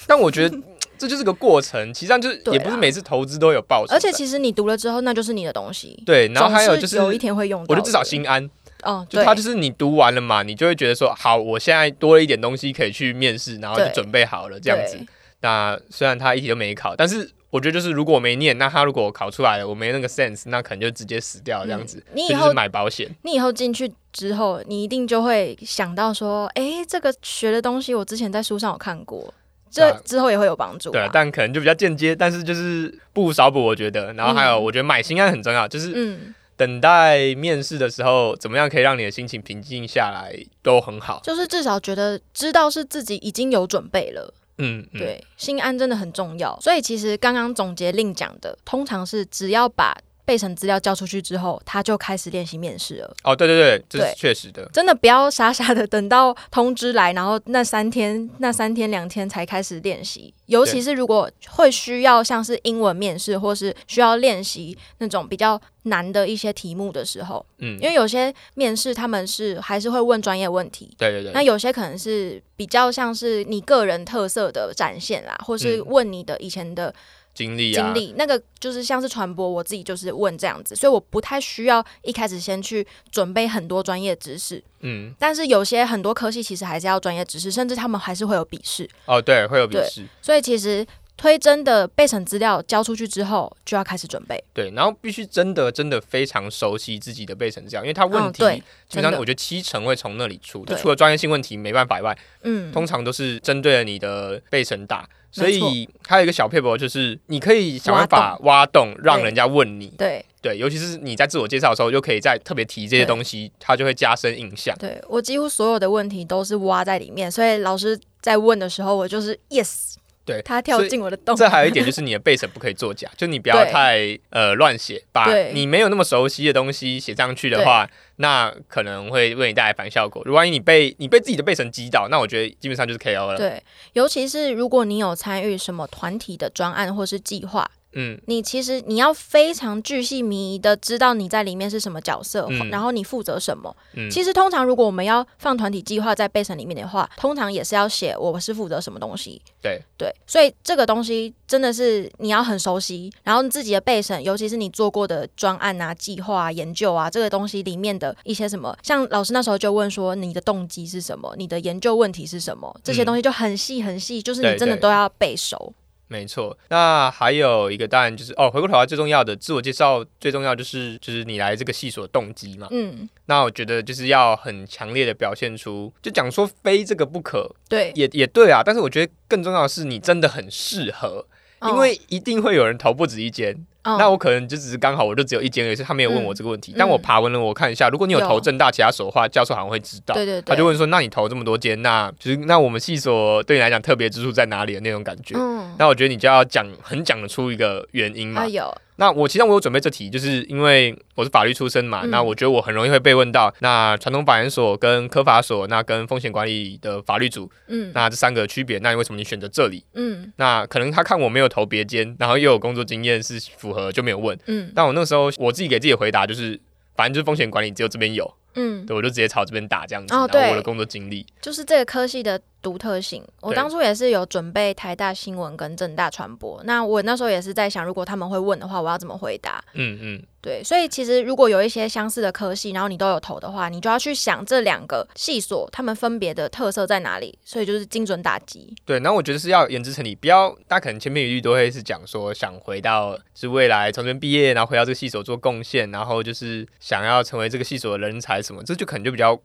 Speaker 2: 但我觉得 这就是个过程，其实上就是也不是每次投资都有报酬的，
Speaker 1: 而且其实你读了之后，那就是你的东西，
Speaker 2: 对，然后还有就是
Speaker 1: 有一天会用到，
Speaker 2: 我就至少心安，
Speaker 1: 哦，
Speaker 2: 就
Speaker 1: 对
Speaker 2: 它就是你读完了嘛，你就会觉得说，好，我现在多了一点东西可以去面试，然后就准备好了这样子。那虽然他一题都没考，但是我觉得就是如果我没念，那他如果考出来了，我没那个 sense，那可能就直接死掉这样子。
Speaker 1: 嗯你以后
Speaker 2: 就是买保险。
Speaker 1: 你以后进去之后，你一定就会想到说，诶，这个学的东西我之前在书上有看过，这之后也会有帮助、
Speaker 2: 对
Speaker 1: 啊。，
Speaker 2: 但可能就比较间接，但是就是不无少补，我觉得。然后还有，
Speaker 1: 嗯
Speaker 2: 我觉得买心安很重要，就是
Speaker 1: 嗯，
Speaker 2: 等待面试的时候，怎么样可以让你的心情平静下来，都很好。
Speaker 1: 就是至少觉得知道是自己已经有准备了，
Speaker 2: 嗯，嗯，
Speaker 1: 对，心安真的很重要。所以其实刚刚总结令讲的，通常是只要把备审资料交出去之后，他就开始练习面试了。
Speaker 2: 哦，对对对，这是确实的。
Speaker 1: 真的不要傻傻的等到通知来，然后那三天、那三天两天才开始练习。尤其是如果会需要像是英文面试，或是需要练习那种比较难的一些题目的时候，
Speaker 2: 嗯
Speaker 1: 因，为有些面试他们是还是会问专业问题，
Speaker 2: 对对对。
Speaker 1: 那有些可能是比较像是你个人特色的展现啦，或是
Speaker 2: 嗯
Speaker 1: 问你的以前的
Speaker 2: 经历啊，
Speaker 1: 经历，那个就是像是传播，我自己就是问这样子，所以我不太需要一开始先去准备很多专业知识。
Speaker 2: 嗯，
Speaker 1: 但是有些很多科系其实还是要专业知识，甚至他们还是会有笔试，
Speaker 2: 哦，对，会有笔试，
Speaker 1: 所以其实推真的备审资料交出去之后，就要开始准备。
Speaker 2: 对，然后必须真的真的非常熟悉自己的备审资料，因为他问题基本上我觉得七成会从那里出，就除了专业性问题没办法以外，
Speaker 1: 嗯，
Speaker 2: 通常都是针对了你的备审打。所以还有一个小配博，就是你可以想办法挖洞，让人家问你。
Speaker 1: 对
Speaker 2: 对，尤其是你在自我介绍的时候，就可以再特别提这些东西，它就会加深印象。
Speaker 1: 对，我几乎所有的问题都是挖在里面，所以老师在问的时候，我就是 yes，
Speaker 2: 对
Speaker 1: 他跳进我的洞。
Speaker 2: 这还有一点就是你的背审不可以作假，就你不要太呃乱写，把你没有那么熟悉的东西写上去的话，那可能会为你带来反效果。如果万一你被你被自己的背审击倒，那我觉得基本上就是 KO 了。
Speaker 1: 对，尤其是如果你有参与什么团体的专案或是计划，
Speaker 2: 嗯，
Speaker 1: 你其实你要非常巨细靡遗的知道你在里面是什么角色，
Speaker 2: 嗯。
Speaker 1: 然后你负责什么。
Speaker 2: 嗯。
Speaker 1: 其实通常如果我们要放团体计划在备审里面的话，通常也是要写我是负责什么东西。
Speaker 2: 对。
Speaker 1: 对，所以这个东西真的是你要很熟悉，然后你自己的备审，尤其是你做过的专案啊、计划、啊、研究啊，这个东西里面的一些什么，像老师那时候就问说你的动机是什么，你的研究问题是什么，这些
Speaker 2: 嗯
Speaker 1: 东西就很细很细，就是你真的都要背熟。
Speaker 2: 没错。那还有一个当然就是哦，回过头来最重要的自我介绍，最重要就是就是你来这个系所的动机嘛。
Speaker 1: 嗯，
Speaker 2: 那我觉得就是要很强烈的表现出，就讲说非这个不可，
Speaker 1: 对，
Speaker 2: 也也对啊。但是我觉得更重要的是你真的很适合。因为一定会有人投不止一间，
Speaker 1: 哦
Speaker 2: 那我可能就只是刚好我就只有一间而已，是他没有问我这个问题。
Speaker 1: 嗯
Speaker 2: 但我爬文了，我看一下，如果你有投正大其他所的话，教授好像会知道。
Speaker 1: 对对对，
Speaker 2: 他就问说：“那你投这么多间，那就是那我们系所对你来讲特别之处在哪里的那种感觉？”
Speaker 1: 嗯，
Speaker 2: 那我觉得你就要讲很讲得出一个原因嘛
Speaker 1: 啊。有，
Speaker 2: 那我其实我有准备这题，就是因为我是法律出身嘛，
Speaker 1: 嗯
Speaker 2: 那我觉得我很容易会被问到，那传统法研所跟科法所，那跟风险管理的法律组，
Speaker 1: 嗯
Speaker 2: 那这三个区别，那你为什么你选择这里？
Speaker 1: 嗯
Speaker 2: 那可能他看我没有投别间，然后又有工作经验是符合，就没有问。
Speaker 1: 嗯
Speaker 2: 但我那时候我自己给自己的回答就是，反正就是风险管理只有这边有，
Speaker 1: 嗯，
Speaker 2: 对我就直接朝这边打这样子。
Speaker 1: 哦
Speaker 2: 然后我的工作经历，
Speaker 1: 就是这个科系的独特性。我当初也是有准备台大新闻跟正大传播，那我那时候也是在想，如果他们会问的话，我要怎么回答？
Speaker 2: 嗯嗯，
Speaker 1: 对，所以其实如果有一些相似的科系，然后你都有投的话，你就要去想这两个系所他们分别的特色在哪里，所以就是精准打击。
Speaker 2: 对。然后我觉得是要言之成理，不要大家可能千篇一律都会是讲说想回到是未来从这边毕业，然后回到这个系所做贡献，然后就是想要成为这个系所的人才什么，这就可能就比较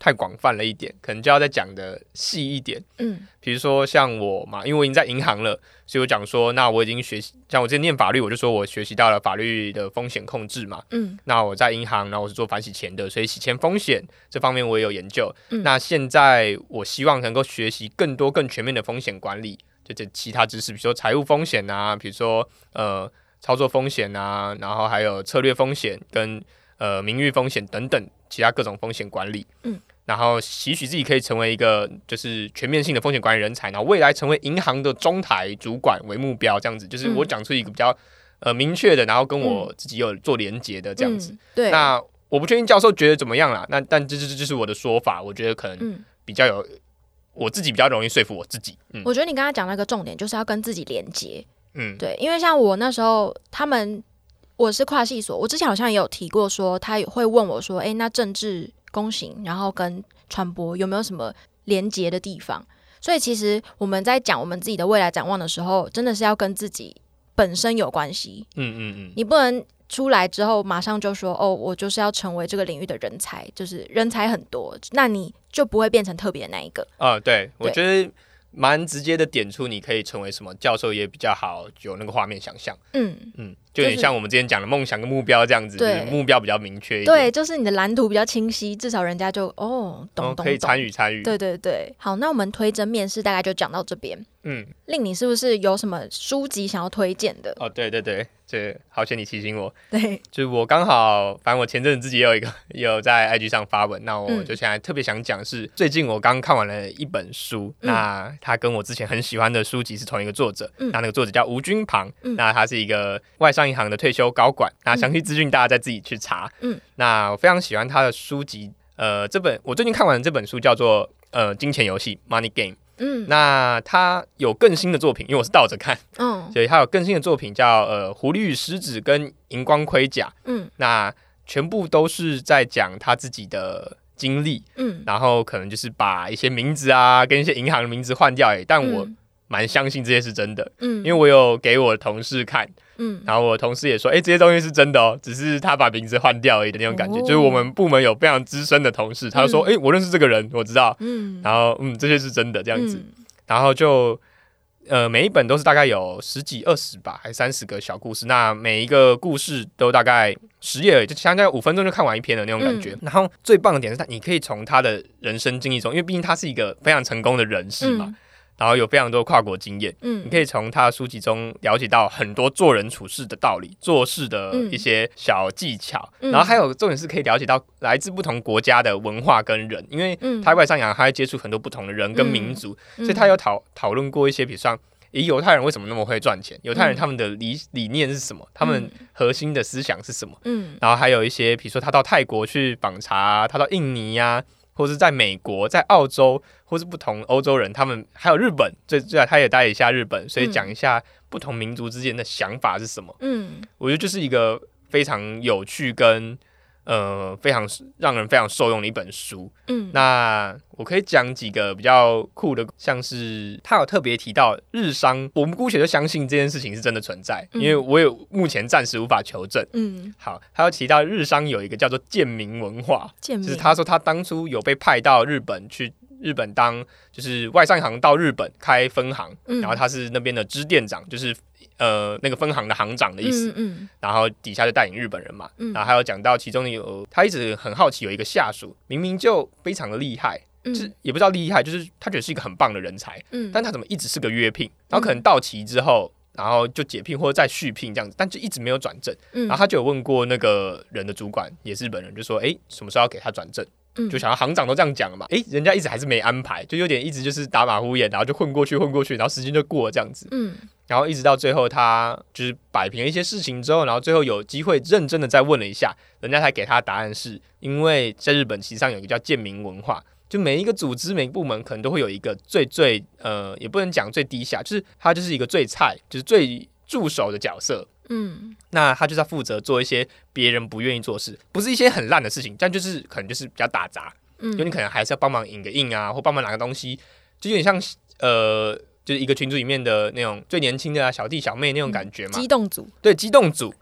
Speaker 2: 太广泛了一点，可能就要再讲的细一点。
Speaker 1: 嗯
Speaker 2: 比如说像我嘛，因为我已经在银行了，所以我讲说，那我已经学习，像我之前念法律，我就说我学习到了法律的风险控制嘛。
Speaker 1: 嗯
Speaker 2: 那我在银行，然后我是做反洗钱的，所以洗钱风险这方面我也有研究。
Speaker 1: 嗯
Speaker 2: 那现在我希望能够学习更多更全面的风险管理，就这其他知识，比如说财务风险啊，比如说呃操作风险啊，然后还有策略风险跟呃名誉风险等等其他各种风险管理。
Speaker 1: 嗯。
Speaker 2: 然后期许自己可以成为一个就是全面性的风险管理人才，然后未来成为银行的中台主管为目标，这样子就是我
Speaker 1: 嗯
Speaker 2: 讲出一个比较呃明确的，然后跟我自己有做连接的这样子。
Speaker 1: 嗯对，
Speaker 2: 那我不确定教授觉得怎么样啦，那但这这这就是我的说法，我觉得可能
Speaker 1: 嗯，
Speaker 2: 比较有我自己比较容易说服我自己。嗯
Speaker 1: 我觉得你刚才讲那个重点就是要跟自己连接。
Speaker 2: 嗯，
Speaker 1: 对，因为像我那时候，他们我是跨系所，我之前好像也有提过说，他也会问我说，诶，那政治公行，然后跟传播有没有什么连接的地方？所以其实我们在讲我们自己的未来展望的时候，真的是要跟自己本身有关系，
Speaker 2: 嗯嗯嗯，
Speaker 1: 你不能。出来之后，马上就说哦，我就是要成为这个领域的人才，就是人才很多，那你就不会变成特别的那一个。
Speaker 2: 啊、对，我觉得蛮直接的点出你可以成为什么教授，也比较好有那个画面想象。
Speaker 1: 嗯
Speaker 2: 嗯，就有点像我们之前讲的梦想跟目标这样子，就是
Speaker 1: 对
Speaker 2: 目标比较明确一点，
Speaker 1: 对，就是你的蓝图比较清晰，至少人家就哦，
Speaker 2: 懂懂可以。参与参与。
Speaker 1: 对对对，好，那我们推甄面试大概就讲到这边。
Speaker 2: 嗯，
Speaker 1: 令你是不是有什么书籍想要推荐的？
Speaker 2: 哦，对对对，这好险你提醒我，
Speaker 1: 对，
Speaker 2: 就是我刚好，反正我前阵子自己也有一个 也有在 IG 上发文，那我
Speaker 1: 嗯。
Speaker 2: 就现在特别想讲是，最近我刚看完了一本书，
Speaker 1: 嗯。
Speaker 2: 那它跟我之前很喜欢的书籍是同一个作者，
Speaker 1: 嗯。
Speaker 2: 那那个作者叫吴君庞，
Speaker 1: 嗯。
Speaker 2: 那他是一个外商银行的退休高管，那详细资讯大家再自己去查。
Speaker 1: 嗯，
Speaker 2: 那我非常喜欢他的书籍，呃，这本我最近看完的这本书叫做呃金钱游戏 Money Game，
Speaker 1: 嗯。
Speaker 2: 那他有更新的作品，因为我是倒着看，
Speaker 1: 嗯
Speaker 2: 所以他有更新的作品叫呃狐狸与狮子跟荧光盔甲。
Speaker 1: 嗯。
Speaker 2: 那全部都是在讲他自己的经历，
Speaker 1: 嗯，
Speaker 2: 然后可能就是把一些名字啊跟一些银行的名字换掉哎。但我
Speaker 1: 嗯。
Speaker 2: 蛮相信这些是真的，
Speaker 1: 嗯，
Speaker 2: 因为我有给我的同事看，
Speaker 1: 嗯
Speaker 2: 然后我同事也说，哎、这些东西是真的哦，只是他把名字换掉而已的那种感觉。
Speaker 1: 哦
Speaker 2: 就是我们部门有非常资深的同事，他就说，哎、我认识这个人，我知道，
Speaker 1: 嗯
Speaker 2: 然后嗯，这些是真的这样子，
Speaker 1: 嗯
Speaker 2: 然后就。呃，每一本都是大概有十几、二十吧，还三十个小故事。那每一个故事都大概十页而已，就相当于五分钟就看完一篇的那种感觉。然后最棒的点是，他你可以从他的人生经历中，因为毕竟他是一个非常成功的人士嘛，然后有非常多跨国经验，
Speaker 1: 嗯
Speaker 2: 你可以从他的书籍中了解到很多做人处事的道理、做事的一些小技巧。
Speaker 1: 嗯
Speaker 2: 然后还有重点是可以了解到来自不同国家的文化跟人，因为
Speaker 1: 嗯
Speaker 2: 他外商银行他会接触很多不同的人跟民族，
Speaker 1: 嗯
Speaker 2: 所以他有讨讨论过一些，比如说。诶，犹太人为什么那么会赚钱？犹太人
Speaker 1: 嗯
Speaker 2: 他们的理理念是什么？他们核心的思想是什么？
Speaker 1: 嗯
Speaker 2: 然后还有一些，比如说他到泰国去访查啊、他到印尼呀、或是在美国、在澳洲，或是不同欧洲人，他们还有日本，最最他也待了一下日本，所以
Speaker 1: 嗯
Speaker 2: 讲一下不同民族之间的想法是什么。
Speaker 1: 嗯
Speaker 2: 我觉得就是一个非常有趣跟呃非常让人非常受用的一本书。
Speaker 1: 嗯，
Speaker 2: 那我可以讲几个比较酷的，像是他有特别提到日商，我们姑且就相信这件事情是真的存在，
Speaker 1: 嗯
Speaker 2: 因为我有目前暂时无法求证。
Speaker 1: 嗯
Speaker 2: 好，他有提到日商有一个叫做贱民文化，就是他说他当初有被派到日本去。日本当就是外商行到日本开分行，
Speaker 1: 嗯
Speaker 2: 然后他是那边的支店长，就是呃那个分行的行长的意思。
Speaker 1: 嗯嗯。
Speaker 2: 然后底下就带领日本人嘛，
Speaker 1: 嗯。
Speaker 2: 然后还有讲到其中有他一直很好奇有一个下属明明就非常的厉害，
Speaker 1: 嗯。
Speaker 2: 就是也不知道厉害，就是他觉得是一个很棒的人才，
Speaker 1: 嗯，
Speaker 2: 但他怎么一直是个约聘，然后可能到期之后。然后就解聘或者再续聘这样子，但就一直没有转正。
Speaker 1: 嗯
Speaker 2: 然后他就有问过那个人的主管，也是日本人，就说：“哎，什么时候要给他转正？”
Speaker 1: 嗯
Speaker 2: 就想要行长都这样讲了嘛，诶，人家一直还是没安排，就有点一直就是打马虎眼，然后就混过去混过去，然后时间就过了这样子。
Speaker 1: 嗯
Speaker 2: 然后一直到最后，他就是摆平了一些事情之后，然后最后有机会认真的再问了一下，人家才给他答案是，因为在日本其实上有一个叫贱民文化，就每一个组织、每个部门可能都会有一个最最呃，也不能讲最低下，就是他就是一个最菜，就是最助手的角色。
Speaker 1: 嗯
Speaker 2: 那他就是要负责做一些别人不愿意做的事，不是一些很烂的事情，但就是可能就是比较打杂，
Speaker 1: 嗯，
Speaker 2: 因为你可能还是要帮忙印个印啊，或帮忙拿个东西，就有点像呃，就是一个群组里面的那种最年轻的啊小弟小妹那种感觉嘛。
Speaker 1: 激动组，
Speaker 2: 对，机动组，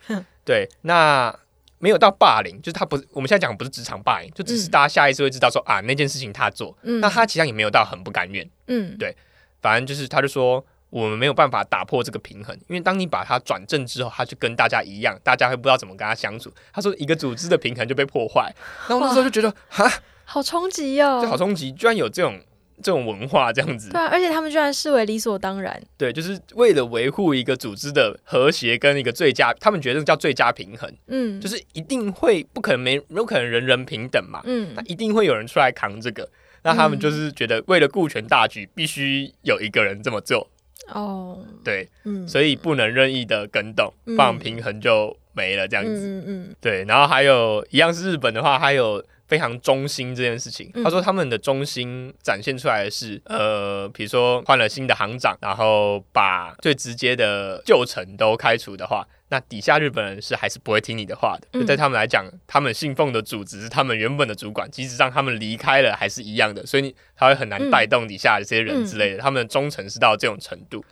Speaker 2: 对，那没有到霸凌，就是他不是我们现在讲不是职场霸凌，就只是
Speaker 1: 嗯
Speaker 2: 大家下意识会知道说、啊那件事情他做，
Speaker 1: 嗯，
Speaker 2: 那他其实也没有到很不甘愿，
Speaker 1: 嗯
Speaker 2: 对反正就是他就说。我们没有办法打破这个平衡，因为当你把他转正之后，他就跟大家一样，大家会不知道怎么跟他相处。他说一个组织的平衡就被破坏，然后那时候就觉得哈，
Speaker 1: 好冲击哦，
Speaker 2: 就好冲击，居然有这种这种文化这样子。
Speaker 1: 对。啊，而且他们居然视为理所当然，
Speaker 2: 对，就是为了维护一个组织的和谐跟一个最佳，他们觉得叫最佳平衡，
Speaker 1: 嗯，
Speaker 2: 就是一定会不可能没没有可能人人平等嘛，
Speaker 1: 嗯。
Speaker 2: 那一定会有人出来扛这个。那他们就是觉得为了顾全大局，必须有一个人这么做，
Speaker 1: 哦，
Speaker 2: 对，
Speaker 1: 嗯，
Speaker 2: 所以不能任意的跟动，
Speaker 1: 嗯。
Speaker 2: 不然平衡就没了这样子。
Speaker 1: 嗯嗯。
Speaker 2: 对，然后还有一样是日本的话，还有非常忠心这件事情。
Speaker 1: 嗯
Speaker 2: 他说他们的忠心展现出来的是，呃，比如说换了新的行长，然后把最直接的旧臣都开除的话，那底下日本人是还是不会听你的话的。在他们来讲，他们信奉的主只是他们原本的主管，即使让他们离开了，还是一样的。所以你他会很难
Speaker 1: 嗯
Speaker 2: 带动底下的这些人之类的，他们的忠诚是到这种程度。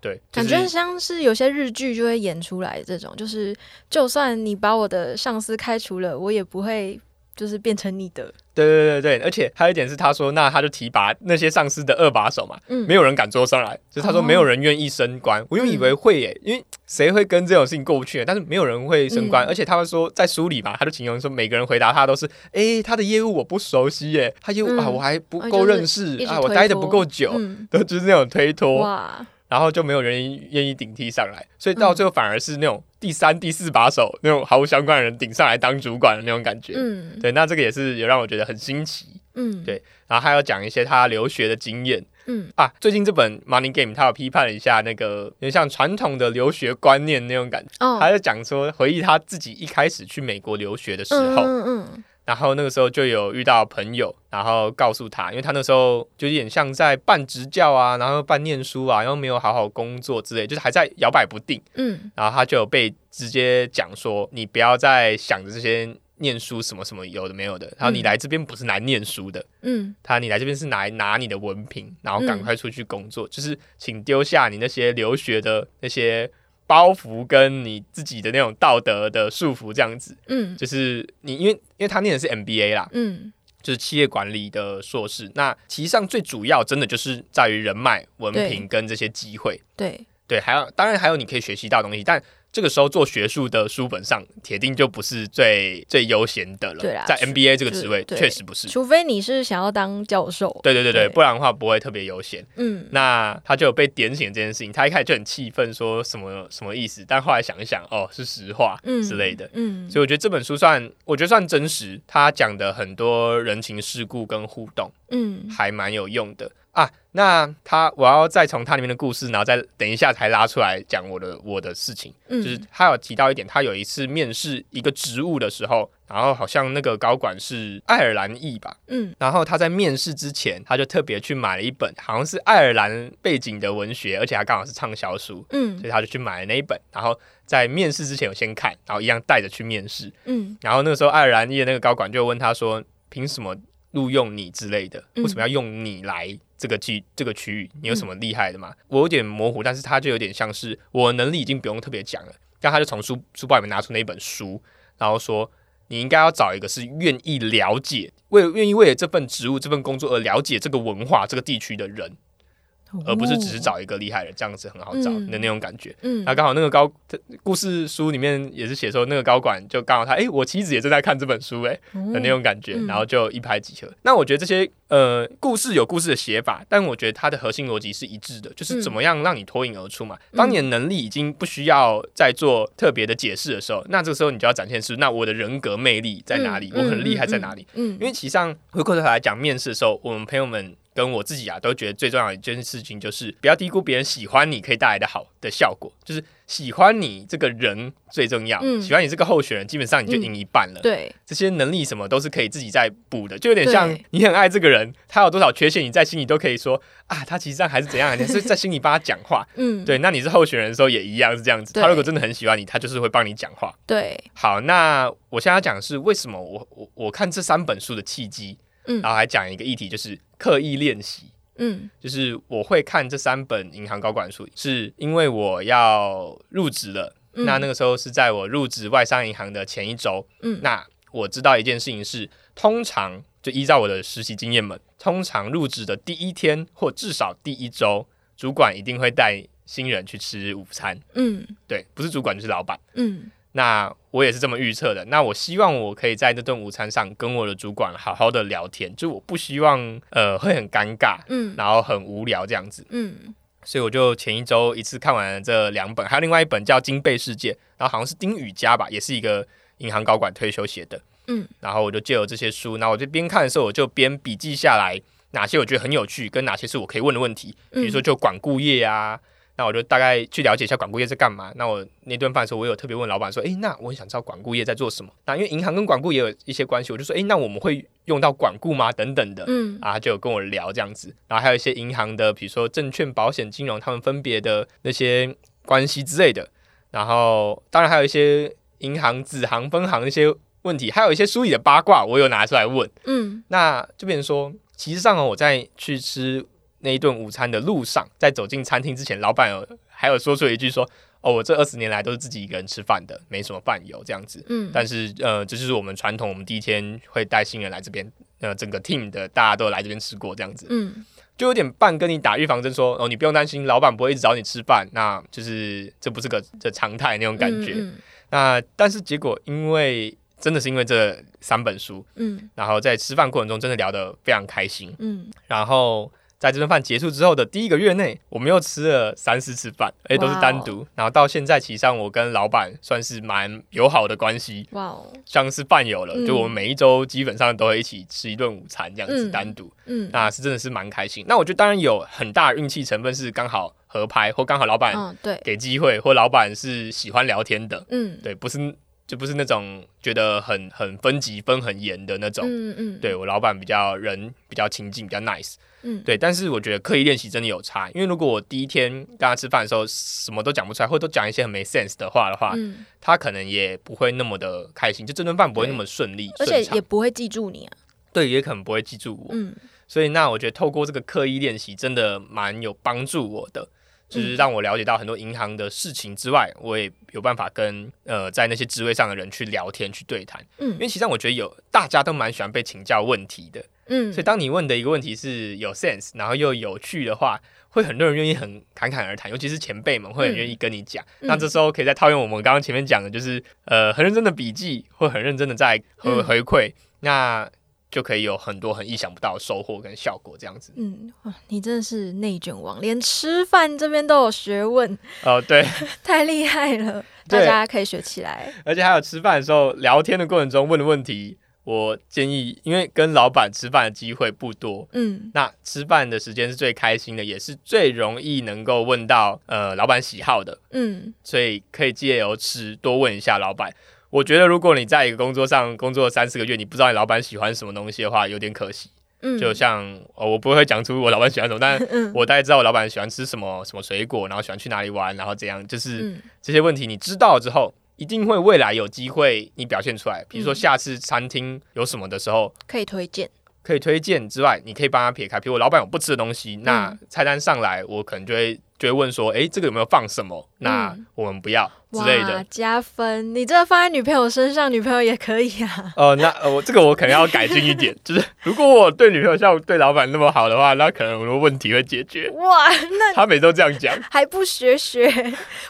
Speaker 2: 对，
Speaker 1: 感觉像是有些日剧就会演出来这种，就是就算你把我的上司开除了，我也不会就是变成你的。
Speaker 2: 对对对对，而且还有一点是，他说那他就提拔那些上司的二把手嘛，
Speaker 1: 嗯。
Speaker 2: 没有人敢做上来，就是他说
Speaker 1: 哦
Speaker 2: 没有人愿意升官，我原以为会耶，因为谁会跟这种事情过不去？但是没有人会升官，
Speaker 1: 嗯。
Speaker 2: 而且他会说在书里嘛，他就形容说每个人回答他都是，诶，他的业务我不熟悉耶，他业务、
Speaker 1: 嗯。
Speaker 2: 啊我还不
Speaker 1: 啊
Speaker 2: 够认识啊，我待的不够久，就是那种推脱，
Speaker 1: 哇，
Speaker 2: 然后就没有人愿意顶替上来，所以到最后反而是那种第三、第四把手那种毫无相关的人顶上来当主管的那种感觉。
Speaker 1: 嗯
Speaker 2: 对，那这个也是有让我觉得很新奇。
Speaker 1: 嗯，
Speaker 2: 对然后还有讲一些他留学的经验
Speaker 1: 嗯
Speaker 2: 啊。最近这本《Money Game》他有批判了一下那个有点像传统的留学观念那种感觉，
Speaker 1: 哦，
Speaker 2: 他就讲说回忆他自己一开始去美国留学的时
Speaker 1: 嗯
Speaker 2: 候，
Speaker 1: 嗯嗯
Speaker 2: 然后那个时候就有遇到朋友，然后告诉他，因为他那时候就有点像在办执教啊，然后办念书啊，然后没有好好工作之类，就是还在摇摆不定。
Speaker 1: 嗯。
Speaker 2: 然后他就有被直接讲说，你不要再想着这些念书什么什么有的没有的，然后你来这边不是来念书的，
Speaker 1: 嗯。
Speaker 2: 他你来这边是来拿你的文凭，然后赶快出去工作，就是请丢下你那些留学的那些包袱跟你自己的那种道德的束缚，这样子。
Speaker 1: 嗯
Speaker 2: 就是你因为因为他念的是 MBA 啦，
Speaker 1: 嗯
Speaker 2: 就是企业管理的硕士。那其实上最主要真的就是在于人脉、文凭跟这些机会。
Speaker 1: 对，
Speaker 2: 对，还有当然还有你可以学习到东西，但这个时候做学术的书本上，铁定就不是最最悠闲的了。在
Speaker 1: 对啊，在
Speaker 2: MBA 这个
Speaker 1: 就是
Speaker 2: 职位
Speaker 1: 对
Speaker 2: 确实不是。
Speaker 1: 除非你是想要当教授，
Speaker 2: 对对对对，
Speaker 1: 对
Speaker 2: 不然的话不会特别悠闲。
Speaker 1: 嗯
Speaker 2: 那他就有被点醒这件事情，他一开始就很气愤，说什么什么意思，但后来想一想，哦，是实话
Speaker 1: 嗯
Speaker 2: 之类的。
Speaker 1: 嗯，
Speaker 2: 所以我觉得这本书算，我觉得算真实，他讲的很多人情世故跟互动
Speaker 1: 嗯
Speaker 2: 还蛮有用的啊。那他我要再从他里面的故事，然后再等一下才拉出来讲我的我的事情。
Speaker 1: 嗯
Speaker 2: 就是他有提到一点，他有一次面试一个职务的时候，然后好像那个高管是爱尔兰裔吧，
Speaker 1: 嗯
Speaker 2: 然后他在面试之前，他就特别去买了一本好像是爱尔兰背景的文学，而且还刚好是畅销书，
Speaker 1: 嗯
Speaker 2: 所以他就去买了那一本，然后在面试之前有先看，然后一样带着去面试。
Speaker 1: 嗯
Speaker 2: 然后那个时候爱尔兰裔的那个高管就问他说：“凭什么录用你之类的？
Speaker 1: 嗯
Speaker 2: 为什么要用你来这个区这个区域？你有什么厉害的吗？”我有点模糊，但是他就有点像是我能力已经不用特别讲了，但他就从书书包里面拿出那一本书，然后说。你应该要找一个是愿意了解、为愿意为了这份职务、这份工作而了解这个文化、这个地区的人，而不是只是找一个厉害的人，这样子很好找
Speaker 1: 嗯
Speaker 2: 的那种感觉。
Speaker 1: 嗯
Speaker 2: 那刚好那个高故事书里面也是写说，那个高管就刚好他，哎、我妻子也正在看这本书、诶的那种感觉，
Speaker 1: 嗯
Speaker 2: 然后就一拍即合。那我觉得这些呃故事有故事的写法，但我觉得它的核心逻辑是一致的，就是怎么样让你脱颖而出嘛。当你的能力已经不需要再做特别的解释的时候，那这个时候你就要展现出那我的人格魅力在哪里，
Speaker 1: 嗯
Speaker 2: 我很厉害在哪里。？
Speaker 1: 嗯，
Speaker 2: 因为其实上回过头来讲面试的时候，我们朋友们跟我自己啊，都觉得最重要的一件事情就是不要低估别人喜欢你可以带来的好的效果，就是喜欢你这个人最重要，
Speaker 1: 嗯
Speaker 2: 喜欢你这个候选人，基本上你就赢一半了。
Speaker 1: 对，
Speaker 2: 这些能力什么都是可以自己在补的，就有点像你很爱这个人，他有多少缺陷，你在心里都可以说啊，他其实上还是怎样，你是在心里帮他讲话。
Speaker 1: 嗯
Speaker 2: 对，那你是候选人的时候也一样是这样子。他如果真的很喜欢你，他就是会帮你讲话。
Speaker 1: 对，
Speaker 2: 好，那我现在要讲的是为什么我我我看这三本书的契机，
Speaker 1: 嗯
Speaker 2: 然后还讲一个议题，就是刻意练习。
Speaker 1: 嗯
Speaker 2: 就是我会看这三本银行高管书，是因为我要入职了。
Speaker 1: 嗯
Speaker 2: 那那个时候是在我入职外商银行的前一周。
Speaker 1: 嗯
Speaker 2: 那我知道一件事情是，通常就依照我的实习经验们，通常入职的第一天或至少第一周，主管一定会带新人去吃午餐。
Speaker 1: 嗯
Speaker 2: 对，不是主管就是老板。
Speaker 1: 嗯
Speaker 2: 那我也是这么预测的。那我希望我可以在那顿午餐上跟我的主管好好的聊天，就我不希望呃会很尴尬，
Speaker 1: 嗯
Speaker 2: 然后很无聊这样子。
Speaker 1: 嗯
Speaker 2: 所以我就前一周一次看完了这两本，还有另外一本叫《金贝世界》，然后好像是丁宇佳吧，也是一个银行高管退休写的。
Speaker 1: 嗯，
Speaker 2: 然后我就借了这些书，然后我就边看的时候，我就边笔记下来哪些我觉得很有趣，跟哪些是我可以问的问题，比如说就管顾业啊。那我就大概去了解一下管顾业在干嘛。那我那顿饭的时候，我有特别问老板说：“诶，那我很想知道管顾业在做什么。”那因为银行跟管顾也有一些关系，我就说：“诶，那我们会用到管顾吗？”等等的。
Speaker 1: 嗯
Speaker 2: 啊，就有跟我聊这样子，然后还有一些银行的，比如说证券、保险、金融，他们分别的那些关系之类的，然后当然还有一些银行、子行、分行那些问题，还有一些书里的八卦，我有拿出来问。
Speaker 1: 嗯
Speaker 2: 那就变成说，其实上哦，我在去吃那一顿午餐的路上，在走进餐厅之前，老板有还有说出一句说：“哦，我这二十年来都是自己一个人吃饭的，没什么饭友这样子。
Speaker 1: 嗯，
Speaker 2: 但是呃，这就是我们传统，我们第一天会带新人来这边，呃，整个 team 的大家都来这边吃过这样子，
Speaker 1: 嗯
Speaker 2: 就有点半跟你打预防针说，哦，你不用担心，老板不会一直找你吃饭，那就是这不是个这常态那种感觉。
Speaker 1: 嗯
Speaker 2: 那但是结果因为真的是因为这三本书，
Speaker 1: 嗯
Speaker 2: 然后在吃饭过程中真的聊得非常开心，
Speaker 1: 嗯
Speaker 2: 然后在这顿饭结束之后的第一个月内，我们又吃了三四次饭，而且都是单独。然后到现在，其实上我跟老板算是蛮友好的关系，
Speaker 1: 哇哦，
Speaker 2: 像是饭友了。
Speaker 1: 嗯
Speaker 2: 就我们每一周基本上都会一起吃一顿午餐这样子
Speaker 1: 嗯
Speaker 2: 单独，
Speaker 1: 嗯，
Speaker 2: 那是真的是蛮开心。那我觉得当然有很大运气成分是刚好合拍，或刚好老板
Speaker 1: 嗯对，
Speaker 2: 给机会，或老板是喜欢聊天的，
Speaker 1: 嗯
Speaker 2: 对，不是就不是那种觉得很很分级分很严的那种。
Speaker 1: 嗯嗯，
Speaker 2: 对我老板比较人比较亲近，比较 nice。
Speaker 1: 嗯
Speaker 2: 对，但是我觉得刻意练习真的有差，因为如果我第一天跟他吃饭的时候什么都讲不出来，或者都讲一些很没 sense 的话的话，
Speaker 1: 嗯，
Speaker 2: 他可能也不会那么的开心，就这顿饭不会那么顺利
Speaker 1: 而且也不会记住你啊，
Speaker 2: 对，也可能不会记住我。
Speaker 1: 嗯
Speaker 2: 所以那我觉得透过这个刻意练习，真的蛮有帮助我的。就是
Speaker 1: 嗯
Speaker 2: 让我了解到很多银行的事情之外，我也有办法跟呃在那些职位上的人去聊天、去对谈。因
Speaker 1: 嗯。
Speaker 2: 为其实上我觉得有大家都蛮喜欢被请教问题的，
Speaker 1: 嗯，
Speaker 2: 所以当你问的一个问题是有 sense，然后又有趣的话，会很多人愿意很侃侃而谈，尤其是前辈们会很愿意跟你讲。
Speaker 1: 嗯。
Speaker 2: 那这时候可以再套用我们刚刚前面讲的，就是呃很认真的笔记，会很认真的在回
Speaker 1: 嗯。
Speaker 2: 回馈，那就可以有很多很意想不到的收获跟效果，这样子。
Speaker 1: 嗯，哇，你真的是内卷王，连吃饭这边都有学问，
Speaker 2: 哦，对，
Speaker 1: 太厉害了，大家可以学起来。
Speaker 2: 而且还有吃饭的时候聊天的过程中问的问题，我建议，因为跟老板吃饭的机会不多。
Speaker 1: 嗯
Speaker 2: 那吃饭的时间是最开心的，也是最容易能够问到呃老板喜好的，
Speaker 1: 嗯
Speaker 2: 所以可以借由吃多问一下老板。我觉得如果你在一个工作上工作三四个月，你不知道你老板喜欢什么东西的话，有点可惜。
Speaker 1: 嗯，
Speaker 2: 就像、哦、我不会讲出我老板喜欢什么，但
Speaker 1: 嗯
Speaker 2: 我大概知道我老板喜欢吃什么什么水果，然后喜欢去哪里玩，然后怎样，就是
Speaker 1: 嗯
Speaker 2: 这些问题你知道之后，一定会未来有机会你表现出来。比如说
Speaker 1: 嗯
Speaker 2: 下次餐厅有什么的时候，
Speaker 1: 可以推荐。
Speaker 2: 可以推荐之外，你可以帮他撇开。比如我老板有不吃的东西，那
Speaker 1: 嗯
Speaker 2: 菜单上来，我可能就会就会问说，诶，这个有没有放什么？那
Speaker 1: 嗯
Speaker 2: 我们不要之类的。
Speaker 1: 加分！你这个放在女朋友身上，女朋友也可以啊。
Speaker 2: 哦、那呃我这个我可能要改进一点，就是如果我对女朋友像对老板那么好的话，那可能问题会解决。
Speaker 1: 哇，那
Speaker 2: 他每次都这样讲，
Speaker 1: 还不学学，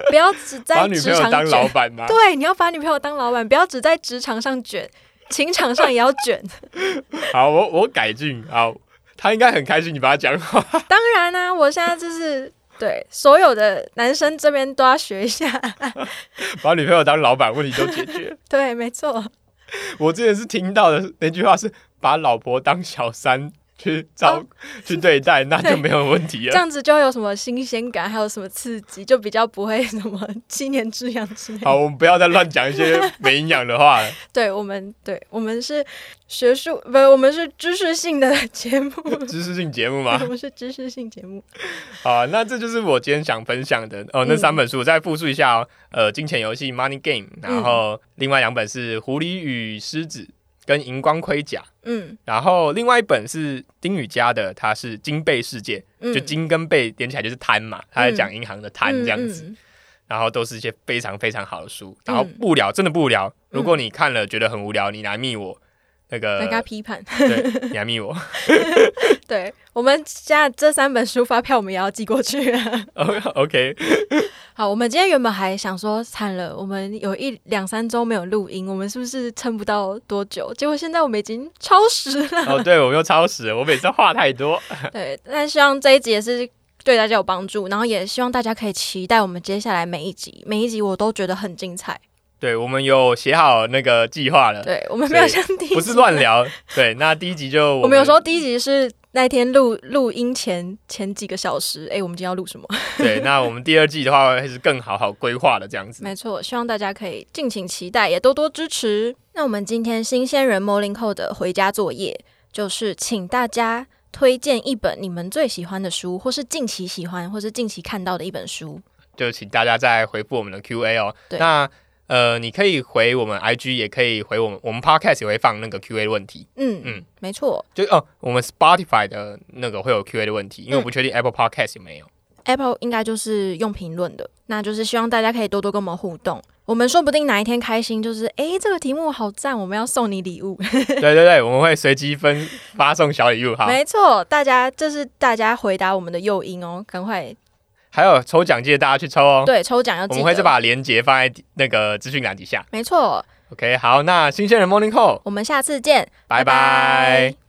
Speaker 1: 不要只
Speaker 2: 把女
Speaker 1: 在职场
Speaker 2: 朋友当老。板吗？
Speaker 1: 对，你要把女朋友当老板，不要只在职场上卷，情场上也要卷。
Speaker 2: 好，我我改进。好，他应该很开心你把他讲好。
Speaker 1: 当然啦、我现在就是对所有的男生这边都要学一下。
Speaker 2: 把女朋友当老板，问题都解决。
Speaker 1: 对，没错。
Speaker 2: 我之前是听到的那句话是把老婆当小三去照、去对待，那就没有问题了。
Speaker 1: 这样子就会有什么新鲜感，还有什么刺激，就比较不会什么 七年之痒之类的。
Speaker 2: 好，我们不要再乱讲一些没营养的话了。
Speaker 1: 对我们，对我们是学术，不，我们是知识性的节目。
Speaker 2: 知识性节目吗
Speaker 1: 我？们是知识性节目。
Speaker 2: 好啊，那这就是我今天想分享的哦。那三本书我再复述一下哦。呃，金钱游戏 （Money Game），然后另外两本是《狐狸与狮子》跟《荧光盔甲》，
Speaker 1: 嗯
Speaker 2: 然后另外一本是丁宇佳的，他是《金贝世界》，
Speaker 1: 嗯，
Speaker 2: 就金跟贝连起来就是贪嘛，他在讲银行的贪这样子。
Speaker 1: 嗯。
Speaker 2: 然后都是一些非常非常好的书，然后不无聊，真的不无聊。如果你看了觉得很无聊，你来密我，那个
Speaker 1: 来跟他批判。
Speaker 2: 对，你来密我。
Speaker 1: 对我们现在这三本书发票，我们也要寄过去。
Speaker 2: OK，
Speaker 1: 好，我们今天原本还想说，惨了，我们有一两三周没有录音，我们是不是撑不到多久？结果现在我们已经超时了。
Speaker 2: 哦，对，我们又超时了，我每次话太多。
Speaker 1: 对，但希望这一集也是对大家有帮助，然后也希望大家可以期待我们接下来每一集，每一集我都觉得很精彩。
Speaker 2: 对，我们有写好那个计划了，
Speaker 1: 对我们没有像第一集
Speaker 2: 不是乱聊。对，那第一集就
Speaker 1: 我们有说第一集是那天录录音前前几个小时，诶，我们今天要录什么？
Speaker 2: 对，那我们第二季的话会是更好好规划的这样子。
Speaker 1: 没错，希望大家可以敬请期待，也多多支持。那我们今天新鲜人 Morning Code 的回家作业就是请大家推荐一本你们最喜欢的书，或是近期喜欢，或是近期看到的一本书。
Speaker 2: 就请大家再回复我们的 Q&A 哦。
Speaker 1: 对
Speaker 2: 那呃，你可以回我们 IG，也可以回我们，我们 Podcast 也会放那个 Q&A 问题。
Speaker 1: 嗯嗯
Speaker 2: 嗯，
Speaker 1: 没错。
Speaker 2: 就哦，我们 Spotify 的那个会有 Q&A 的问题，因为我不确定 Apple Podcast 有没有。
Speaker 1: Apple 应该就是用评论的，那就是希望大家可以多多跟我们互动。我们说不定哪一天开心，就是诶，这个题目好赞，我们要送你礼物。
Speaker 2: 对对对，我们会随机分发送小礼物哈。
Speaker 1: 没错，大家这是大家回答我们的诱因哦，赶快
Speaker 2: 还有抽奖记得大家去抽哦。
Speaker 1: 对抽奖要记得。
Speaker 2: 我们会再把链接放在那个资讯栏底下。
Speaker 1: 没错。
Speaker 2: OK，好，那新鲜人 Morning Call，
Speaker 1: 我们下次见，
Speaker 2: 拜拜。